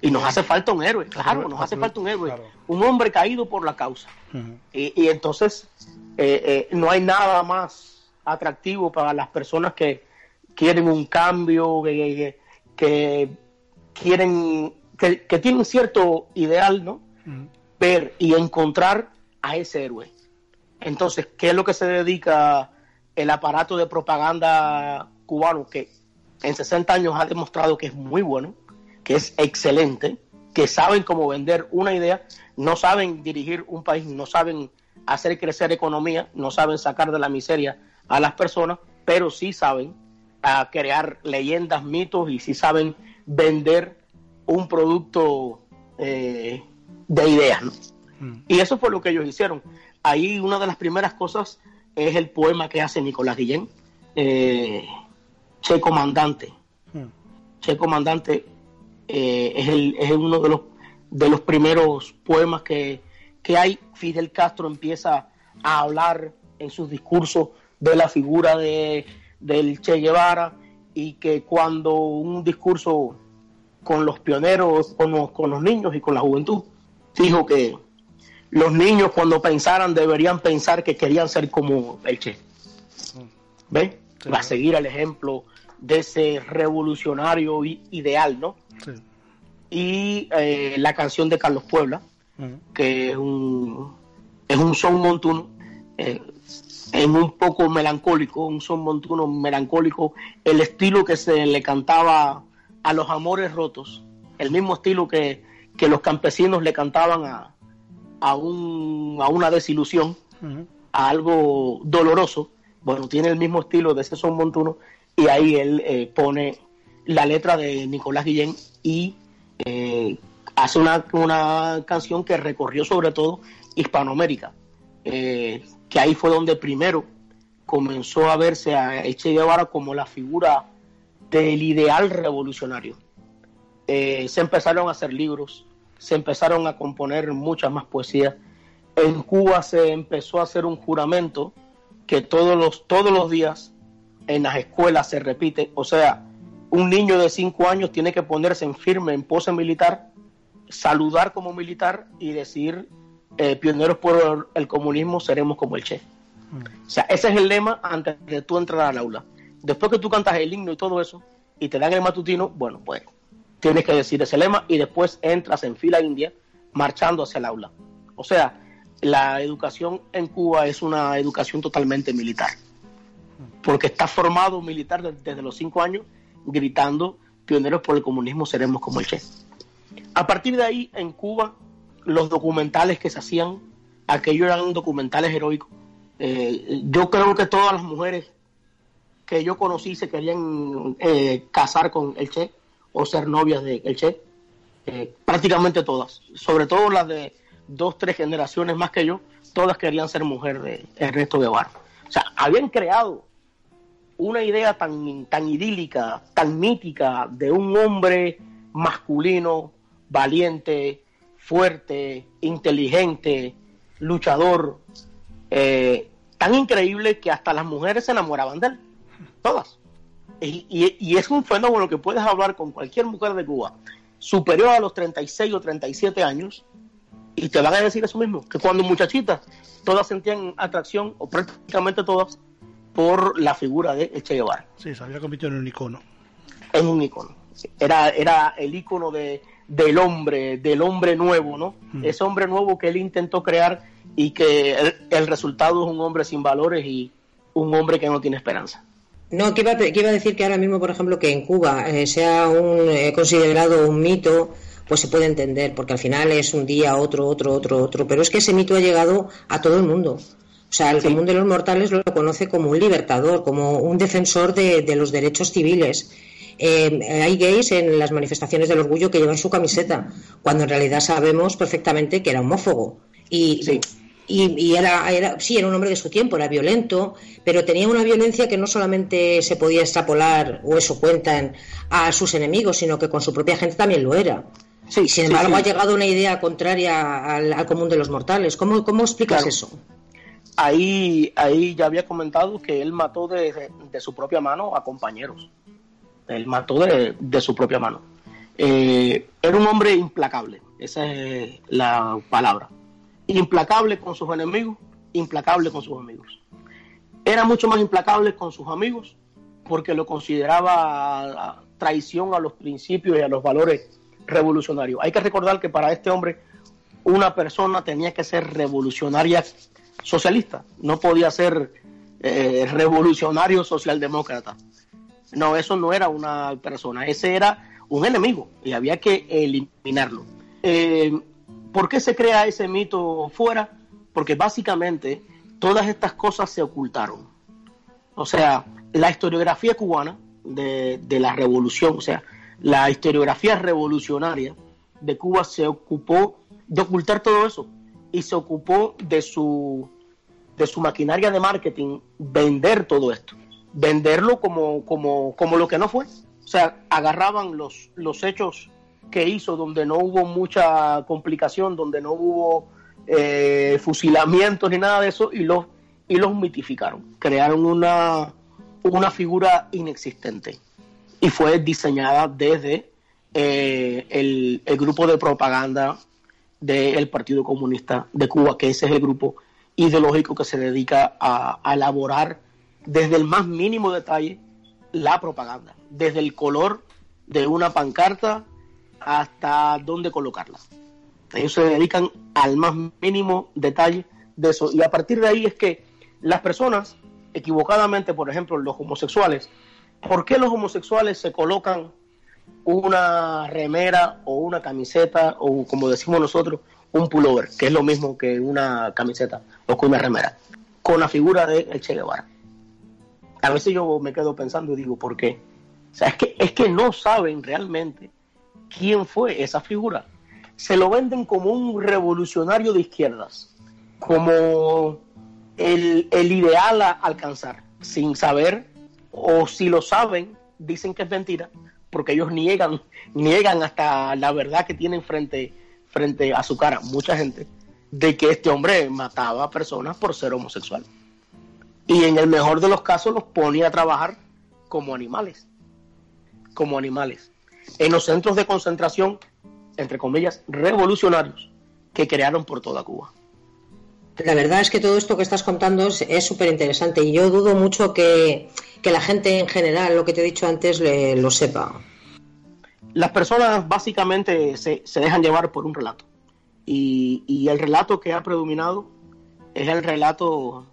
Y nos hace falta un héroe, claro, nos hace falta un héroe. Claro. Un hombre caído por la causa. Y, y entonces no hay nada más atractivo para las personas que quieren un cambio, que, quieren, que, que tienen cierto ideal, ¿no? Ver y encontrar a ese héroe. Entonces, ¿qué es lo que se dedica el aparato de propaganda cubano que en 60 años ha demostrado que es muy bueno, que es excelente, que saben cómo vender una idea, no saben dirigir un país, no saben hacer crecer economía, no saben sacar de la miseria a las personas, pero sí saben a crear leyendas, mitos y sí saben vender un producto eh, de ideas. ¿no? Mm. Y eso fue lo que ellos hicieron. Ahí una de las primeras cosas es el poema que hace Nicolás Guillén, eh, Che Comandante. Mm. Che Comandante eh, es, el, es uno de los, de los primeros poemas que, que hay. Fidel Castro empieza a hablar en sus discursos de la figura de, del Che Guevara y que cuando un discurso con los pioneros, con los, con los niños y con la juventud, dijo que los niños cuando pensaran deberían pensar que querían ser como el Che. ¿Ve? Va a seguir el ejemplo de ese revolucionario ideal, ¿no? Y eh, la canción de Carlos Puebla, que es un, es un son montuno, eh, es un poco melancólico, un son montuno melancólico, el estilo que se le cantaba a los amores rotos, el mismo estilo que, que los campesinos le cantaban a, a, un, a una desilusión, a algo doloroso, bueno, tiene el mismo estilo de ese son montuno y ahí él eh, pone la letra de Nicolás Guillén y eh, hace una, una, canción que recorrió sobre todo Hispanoamérica, eh, que ahí fue donde primero comenzó a verse a Che Guevara como la figura del ideal revolucionario. se empezaron a hacer libros, se empezaron a componer muchas más poesías. En Cuba se empezó a hacer un juramento que todos los, todos los días en las escuelas se repite. O sea, un niño de cinco años tiene que ponerse en firme, en pose militar, saludar como militar y decir, eh, pioneros por el comunismo, seremos como el Che. Mm. O sea, ese es el lema antes de tú entrar al aula. Después que tú cantas el himno y todo eso, y te dan el matutino, bueno, pues tienes que decir ese lema y después entras en fila india marchando hacia el aula. O sea, la educación en Cuba es una educación totalmente militar, porque está formado militar desde los cinco años gritando, pioneros por el comunismo seremos como el Che. A partir de ahí, en Cuba, los documentales que se hacían, aquellos eran documentales heroicos. Eh, yo creo que todas las mujeres que yo conocí se querían eh, casar con el Che o ser novias de el Che, eh, prácticamente todas, sobre todo las de dos, tres generaciones más que yo, todas querían ser mujer de Ernesto Guevara. O sea, habían creado una idea tan, tan idílica, tan mítica de un hombre masculino, valiente, fuerte, inteligente, luchador, eh, tan increíble que hasta las mujeres se enamoraban de él, todas. Y, es un fenómeno que puedes hablar con cualquier mujer de Cuba superior a los 36 o 37 años y te van a decir eso mismo, que cuando muchachitas todas sentían atracción, o prácticamente todas, por la figura de Che Guevara. Sí, se había convertido en un icono. En un icono. Era, era el icono de, del hombre, del hombre nuevo, ¿no? Mm. Ese hombre nuevo que él intentó crear y que el resultado es un hombre sin valores y un hombre que no tiene esperanza. No, que iba, iba, a decir que ahora mismo, por ejemplo, que en Cuba eh, sea un, eh, considerado un mito, pues se puede entender, porque al final es un día, otro, otro, otro, otro. Pero es que ese mito ha llegado a todo el mundo. O sea, el común de los mortales lo conoce como un libertador, como un defensor de, los derechos civiles. Eh, hay gays en las manifestaciones del orgullo que llevan su camiseta, cuando en realidad sabemos perfectamente que era homófobo. Y, sí y, era, era, sí, era un hombre de su tiempo, era violento, pero tenía una violencia que no solamente se podía extrapolar, o eso cuentan, a sus enemigos, sino que con su propia gente también lo era. Sí, sin embargo, ha llegado una idea contraria al, común de los mortales. ¿Cómo, cómo explicas eso? Ahí, ahí ya había comentado que él mató de, su propia mano a compañeros. Él mató de, su propia mano. Eh, era un hombre implacable, esa es la palabra implacable con sus enemigos, implacable con sus amigos. Era mucho más implacable con sus amigos porque lo consideraba traición a los principios y a los valores revolucionarios. Hay que recordar que para este hombre una persona tenía que ser revolucionaria socialista, no podía ser eh, revolucionario socialdemócrata. No, eso no era una persona, ese era un enemigo y había que eliminarlo. Eh, ¿Por qué se crea ese mito fuera? Porque básicamente todas estas cosas se ocultaron. O sea, la historiografía cubana de, de la revolución, o sea, la historiografía revolucionaria de Cuba se ocupó de ocultar todo eso y se ocupó de su, de su maquinaria de marketing vender todo esto, venderlo como, como, como lo que no fue. O sea, agarraban los, los hechos que hizo donde no hubo mucha complicación, donde no hubo eh, fusilamientos ni nada de eso y los, y los mitificaron. Crearon una, una figura inexistente y fue diseñada desde eh, el, el, grupo de propaganda del Partido Comunista de Cuba, que ese es el grupo ideológico que se dedica a, a elaborar desde el más mínimo detalle la propaganda, desde el color de una pancarta hasta dónde colocarla. Ellos se dedican al más mínimo detalle de eso. Y a partir de ahí es que las personas, equivocadamente, por ejemplo, los homosexuales, ¿por qué los homosexuales se colocan una remera o una camiseta o, como decimos nosotros, un pullover, que es lo mismo que una camiseta o que una remera, con la figura de Che Guevara? A veces yo me quedo pensando y digo, ¿por qué? O sea, que, es que no saben realmente quién fue esa figura. Se lo venden como un revolucionario de izquierdas, como el, el ideal a alcanzar, sin saber, o si lo saben, dicen que es mentira, porque ellos niegan, niegan hasta la verdad que tienen frente, frente a su cara, mucha gente, de que este hombre mataba a personas por ser homosexual. Y en el mejor de los casos los ponía a trabajar como animales, como animales en los centros de concentración, entre comillas, revolucionarios que crearon por toda Cuba. La verdad es que todo esto que estás contando es súper interesante y yo dudo mucho que, que, la gente en general, lo que te he dicho antes, le, lo sepa. Las personas básicamente se, se dejan llevar por un relato y, y, el relato que ha predominado es el relato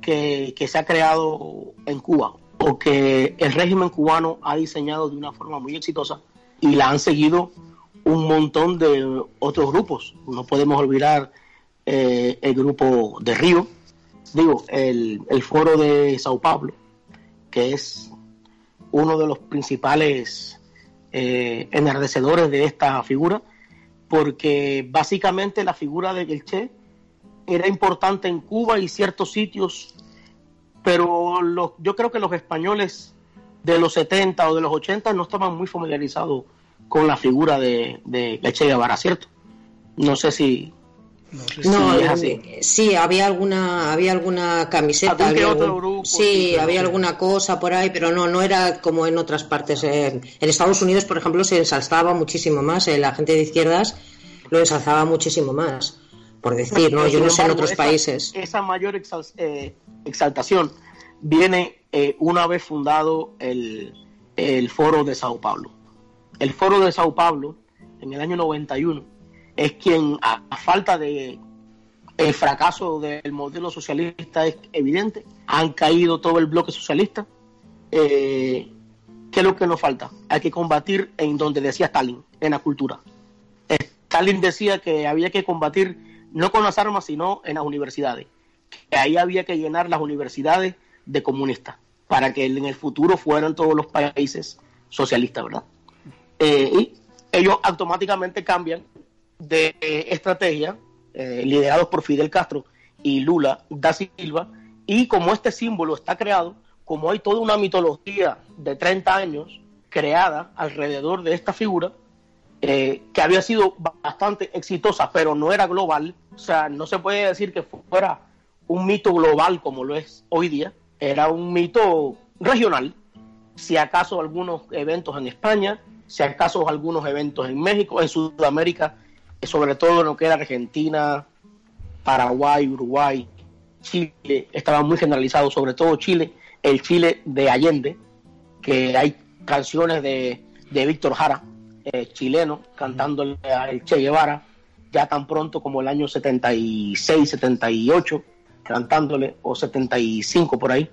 que, que se ha creado en Cuba o que el régimen cubano ha diseñado de una forma muy exitosa y la han seguido un montón de otros grupos. No podemos olvidar eh, el grupo de Río, digo, el, el, foro de Sao Paulo, que es uno de los principales eh, enardecedores de esta figura, porque básicamente la figura de Che era importante en Cuba y ciertos sitios pero los, yo creo que los españoles de los 70 o de los 80 no estaban muy familiarizados con la figura de, de Che Guevara, ¿cierto? No sé si... No, sé si no es así. sí, había alguna, había alguna camiseta, había algún, grupo, sí, sí había alguna cosa por ahí, pero no, no era como en otras partes. en Estados Unidos, por ejemplo, se ensalzaba muchísimo más, eh, la gente de izquierdas lo ensalzaba muchísimo más, por decir, ¿no? Yo no sé en otros esa, países. Esa mayor exal, eh, exaltación viene eh, una vez fundado el, el, Foro de Sao Paulo. El Foro de Sao Paulo, en el año 91, es quien, a, a falta de el fracaso del modelo socialista es evidente, han caído todo el bloque socialista. Eh, ¿Qué es lo que nos falta? Hay que combatir en donde decía Stalin, en la cultura. Stalin decía que había que combatir no con las armas, sino en las universidades que ahí había que llenar las universidades de comunistas para que en el futuro fueran todos los países socialistas, ¿verdad? Eh, y ellos automáticamente cambian de estrategia, eh, liderados por Fidel Castro y Lula da Silva, y como este símbolo está creado, como hay toda una mitología de 30 años creada alrededor de esta figura, eh, que había sido bastante exitosa, pero no era global, o sea, no se puede decir que fuera un mito global como lo es hoy día, era un mito regional, si acaso algunos eventos en España, si acaso algunos eventos en México, en Sudamérica, sobre todo en lo que era Argentina, Paraguay, Uruguay, Chile, estaba muy generalizado, sobre todo Chile, el Chile de Allende, que hay canciones de, de Víctor Jara, eh, chileno, cantándole al Che Guevara, ya tan pronto como el año 76, 78, cantándole, o 75 por ahí,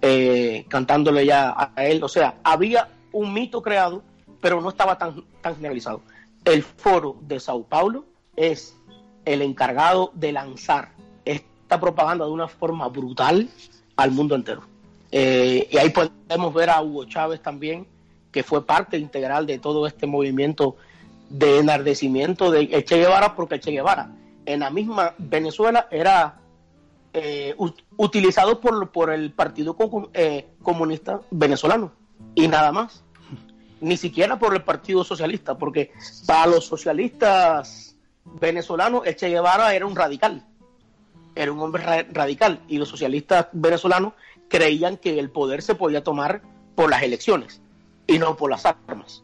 eh, cantándole ya a él. O sea, había un mito creado, pero no estaba tan, tan generalizado. el foro de Sao Paulo es el encargado de lanzar esta propaganda de una forma brutal al mundo entero. Eh, y ahí podemos ver a Hugo Chávez también, que fue parte integral de todo este movimiento de enardecimiento de Che Guevara, porque Che Guevara en la misma Venezuela era eh, utilizado por, por el Partido eh, Comunista Venezolano y nada más. Ni siquiera por el Partido Socialista, porque para los socialistas venezolanos, Che Guevara era un radical, era un hombre radical, y los socialistas venezolanos creían que el poder se podía tomar por las elecciones y no por las armas.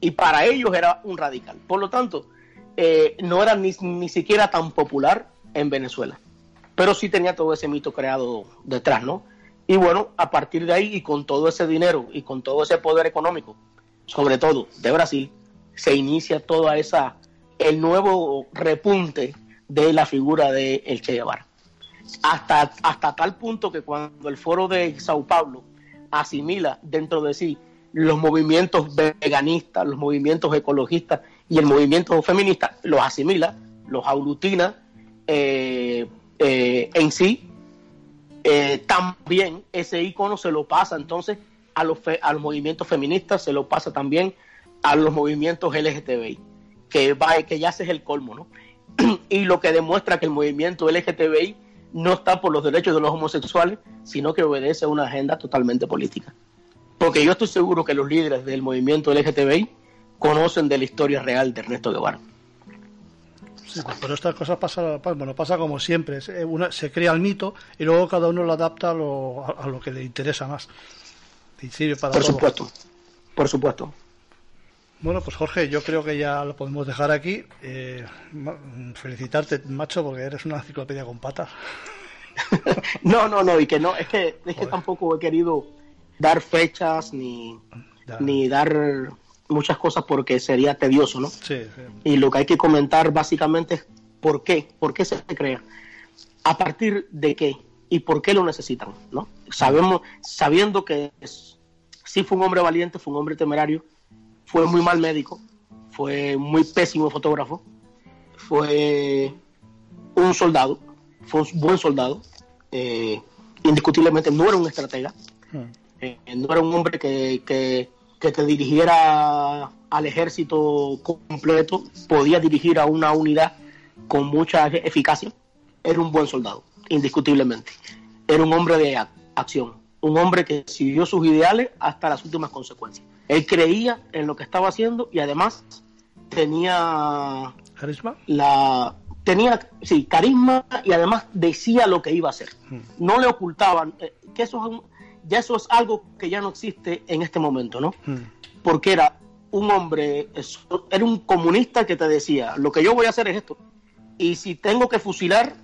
Y para ellos era un radical. Por lo tanto, eh, no era ni, ni siquiera tan popular en Venezuela. Pero sí tenía todo ese mito creado detrás, ¿no? Y bueno, a partir de ahí y con todo ese dinero y con todo ese poder económico, sobre todo de Brasil, se inicia toda esa, el nuevo repunte de la figura de el Che Guevara. Hasta, hasta tal punto que cuando el foro de Sao Paulo asimila dentro de sí los movimientos veganistas, los movimientos ecologistas y el movimiento feminista, los asimila, los aglutina eh, eh, en sí, eh, también ese icono se lo pasa entonces a los, a los movimientos feministas, se lo pasa también a los movimientos LGTBI, que, va, que ya ese es el colmo, ¿no? <clears throat> y lo que demuestra que el movimiento LGTBI no está por los derechos de los homosexuales, sino que obedece a una agenda totalmente política. Porque yo estoy seguro que los líderes del movimiento LGTBI conocen de la historia real de Ernesto Guevara. Sí, pues, pero estas cosas pasa, bueno, pasa como siempre. Una, se crea el mito y luego cada uno lo adapta a lo, a, lo que le interesa más. Y sirve para por supuesto, por supuesto. Bueno, pues Jorge, yo creo que ya lo podemos dejar aquí. Eh, felicitarte, macho, porque eres una enciclopedia con patas. <laughs> no, no, no, y que no, es que, es que tampoco he querido dar fechas ni, ni dar muchas cosas porque sería tedioso, ¿no? Sí, Y lo que hay que comentar básicamente es por qué, por qué se crea, a partir de qué y por qué lo necesitan, ¿no? Sabemos, sabiendo que sí fue un hombre valiente, fue un hombre temerario, fue muy mal médico, fue muy pésimo fotógrafo, fue un soldado, fue un buen soldado, eh, indiscutiblemente no era un estratega, hmm. Eh, no era un hombre que, que, que, te dirigiera al ejército completo, podía dirigir a una unidad con mucha eficacia, era un buen soldado, indiscutiblemente, era un hombre de acción, un hombre que siguió sus ideales hasta las últimas consecuencias. Él creía en lo que estaba haciendo y además tenía carisma. La tenía sí, carisma y además decía lo que iba a hacer. Hmm. No le ocultaban eh, que eso es ya eso es algo que ya no existe en este momento, ¿no? Hmm. Porque era un hombre, era un comunista que te decía, lo que yo voy a hacer es esto. Y si tengo que fusilar,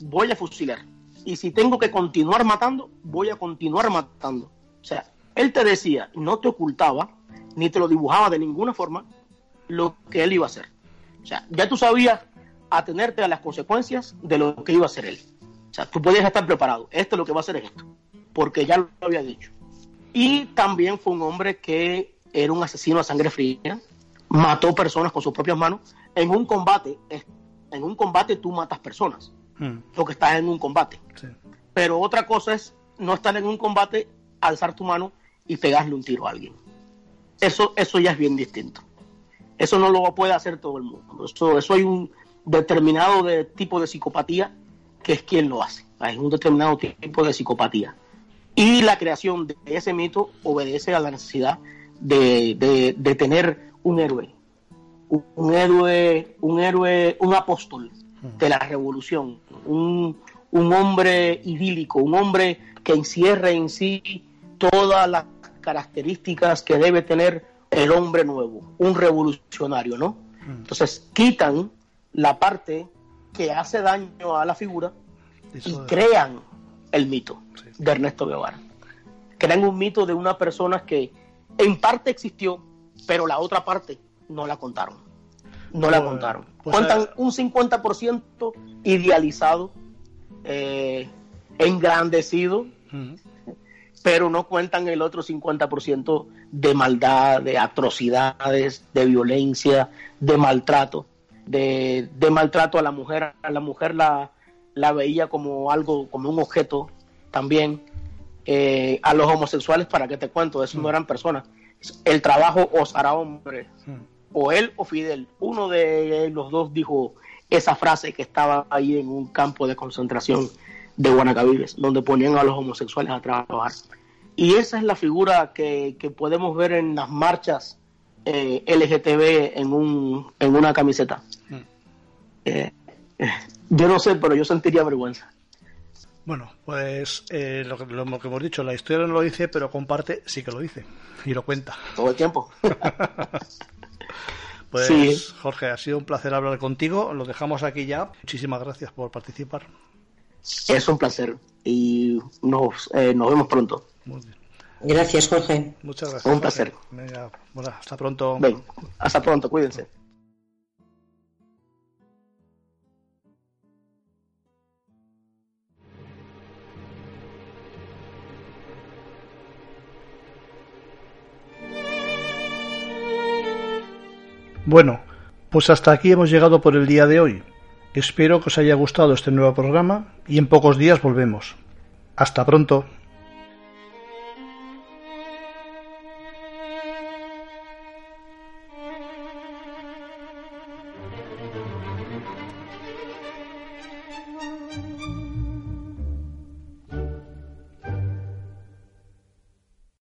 voy a fusilar y si tengo que continuar matando, voy a continuar matando. O sea, él te decía, no te ocultaba, ni te lo dibujaba de ninguna forma, lo que él iba a hacer. O sea, ya tú sabías atenerte a las consecuencias de lo que iba a hacer él. O sea, tú podías estar preparado. Esto es lo que va a hacer es esto. Porque ya lo había dicho. Y también fue un hombre que era un asesino a sangre fría. Mató personas con sus propias manos. En un combate, en un combate tú matas personas. Hmm. lo que estás en un combate. Pero otra cosa es no estar en un combate, alzar tu mano y pegarle un tiro a alguien. Eso, eso ya es bien distinto. Eso no lo puede hacer todo el mundo. Eso, eso hay un determinado de tipo de psicopatía que es quien lo hace. Hay un determinado tipo de psicopatía. Y la creación de ese mito obedece a la necesidad de, de tener un héroe. Un héroe, un héroe, un apóstol de la revolución, un, hombre idílico, un hombre que encierre en sí todas las características que debe tener el hombre nuevo, un revolucionario, ¿no? Mm. Entonces quitan la parte que hace daño a la figura y crean el mito de Ernesto Guevara. Crean un mito de una persona que en parte existió, pero la otra parte no la contaron no la contaron. Pues, Cuentan eh, un 50% idealizado, eh, engrandecido, pero no cuentan el otro 50% de maldad, de atrocidades, de violencia, de maltrato, de, de maltrato a la mujer. A la mujer la, la veía como algo, como un objeto también. Eh, a los homosexuales, para que te cuento, eso no eran personas. El trabajo os hará hombre. O él o Fidel. Uno de los dos dijo esa frase que estaba ahí en un campo de concentración de Guanacavives, donde ponían a los homosexuales a trabajar. Y esa es la figura que, que podemos ver en las marchas eh, LGTB en, un, en una camiseta. Eh, eh, <laughs> yo no sé, pero yo sentiría vergüenza. Bueno, pues eh, lo, que, lo, que hemos dicho, la historia no lo dice, pero comparte sí que lo dice y lo cuenta. Todo el tiempo. <laughs> pues Sí. Jorge, ha sido un placer hablar contigo. Lo dejamos aquí ya. Muchísimas gracias por participar. Es un placer y nos, eh, nos vemos pronto. Muy bien. Gracias, Jorge. Muchas gracias. Un Jorge. placer. Venga, bueno, hasta pronto. Ven, hasta pronto, cuídense. Bueno, pues hasta aquí hemos llegado por el día de hoy. Espero que os haya gustado este nuevo programa y en pocos días volvemos. Hasta pronto.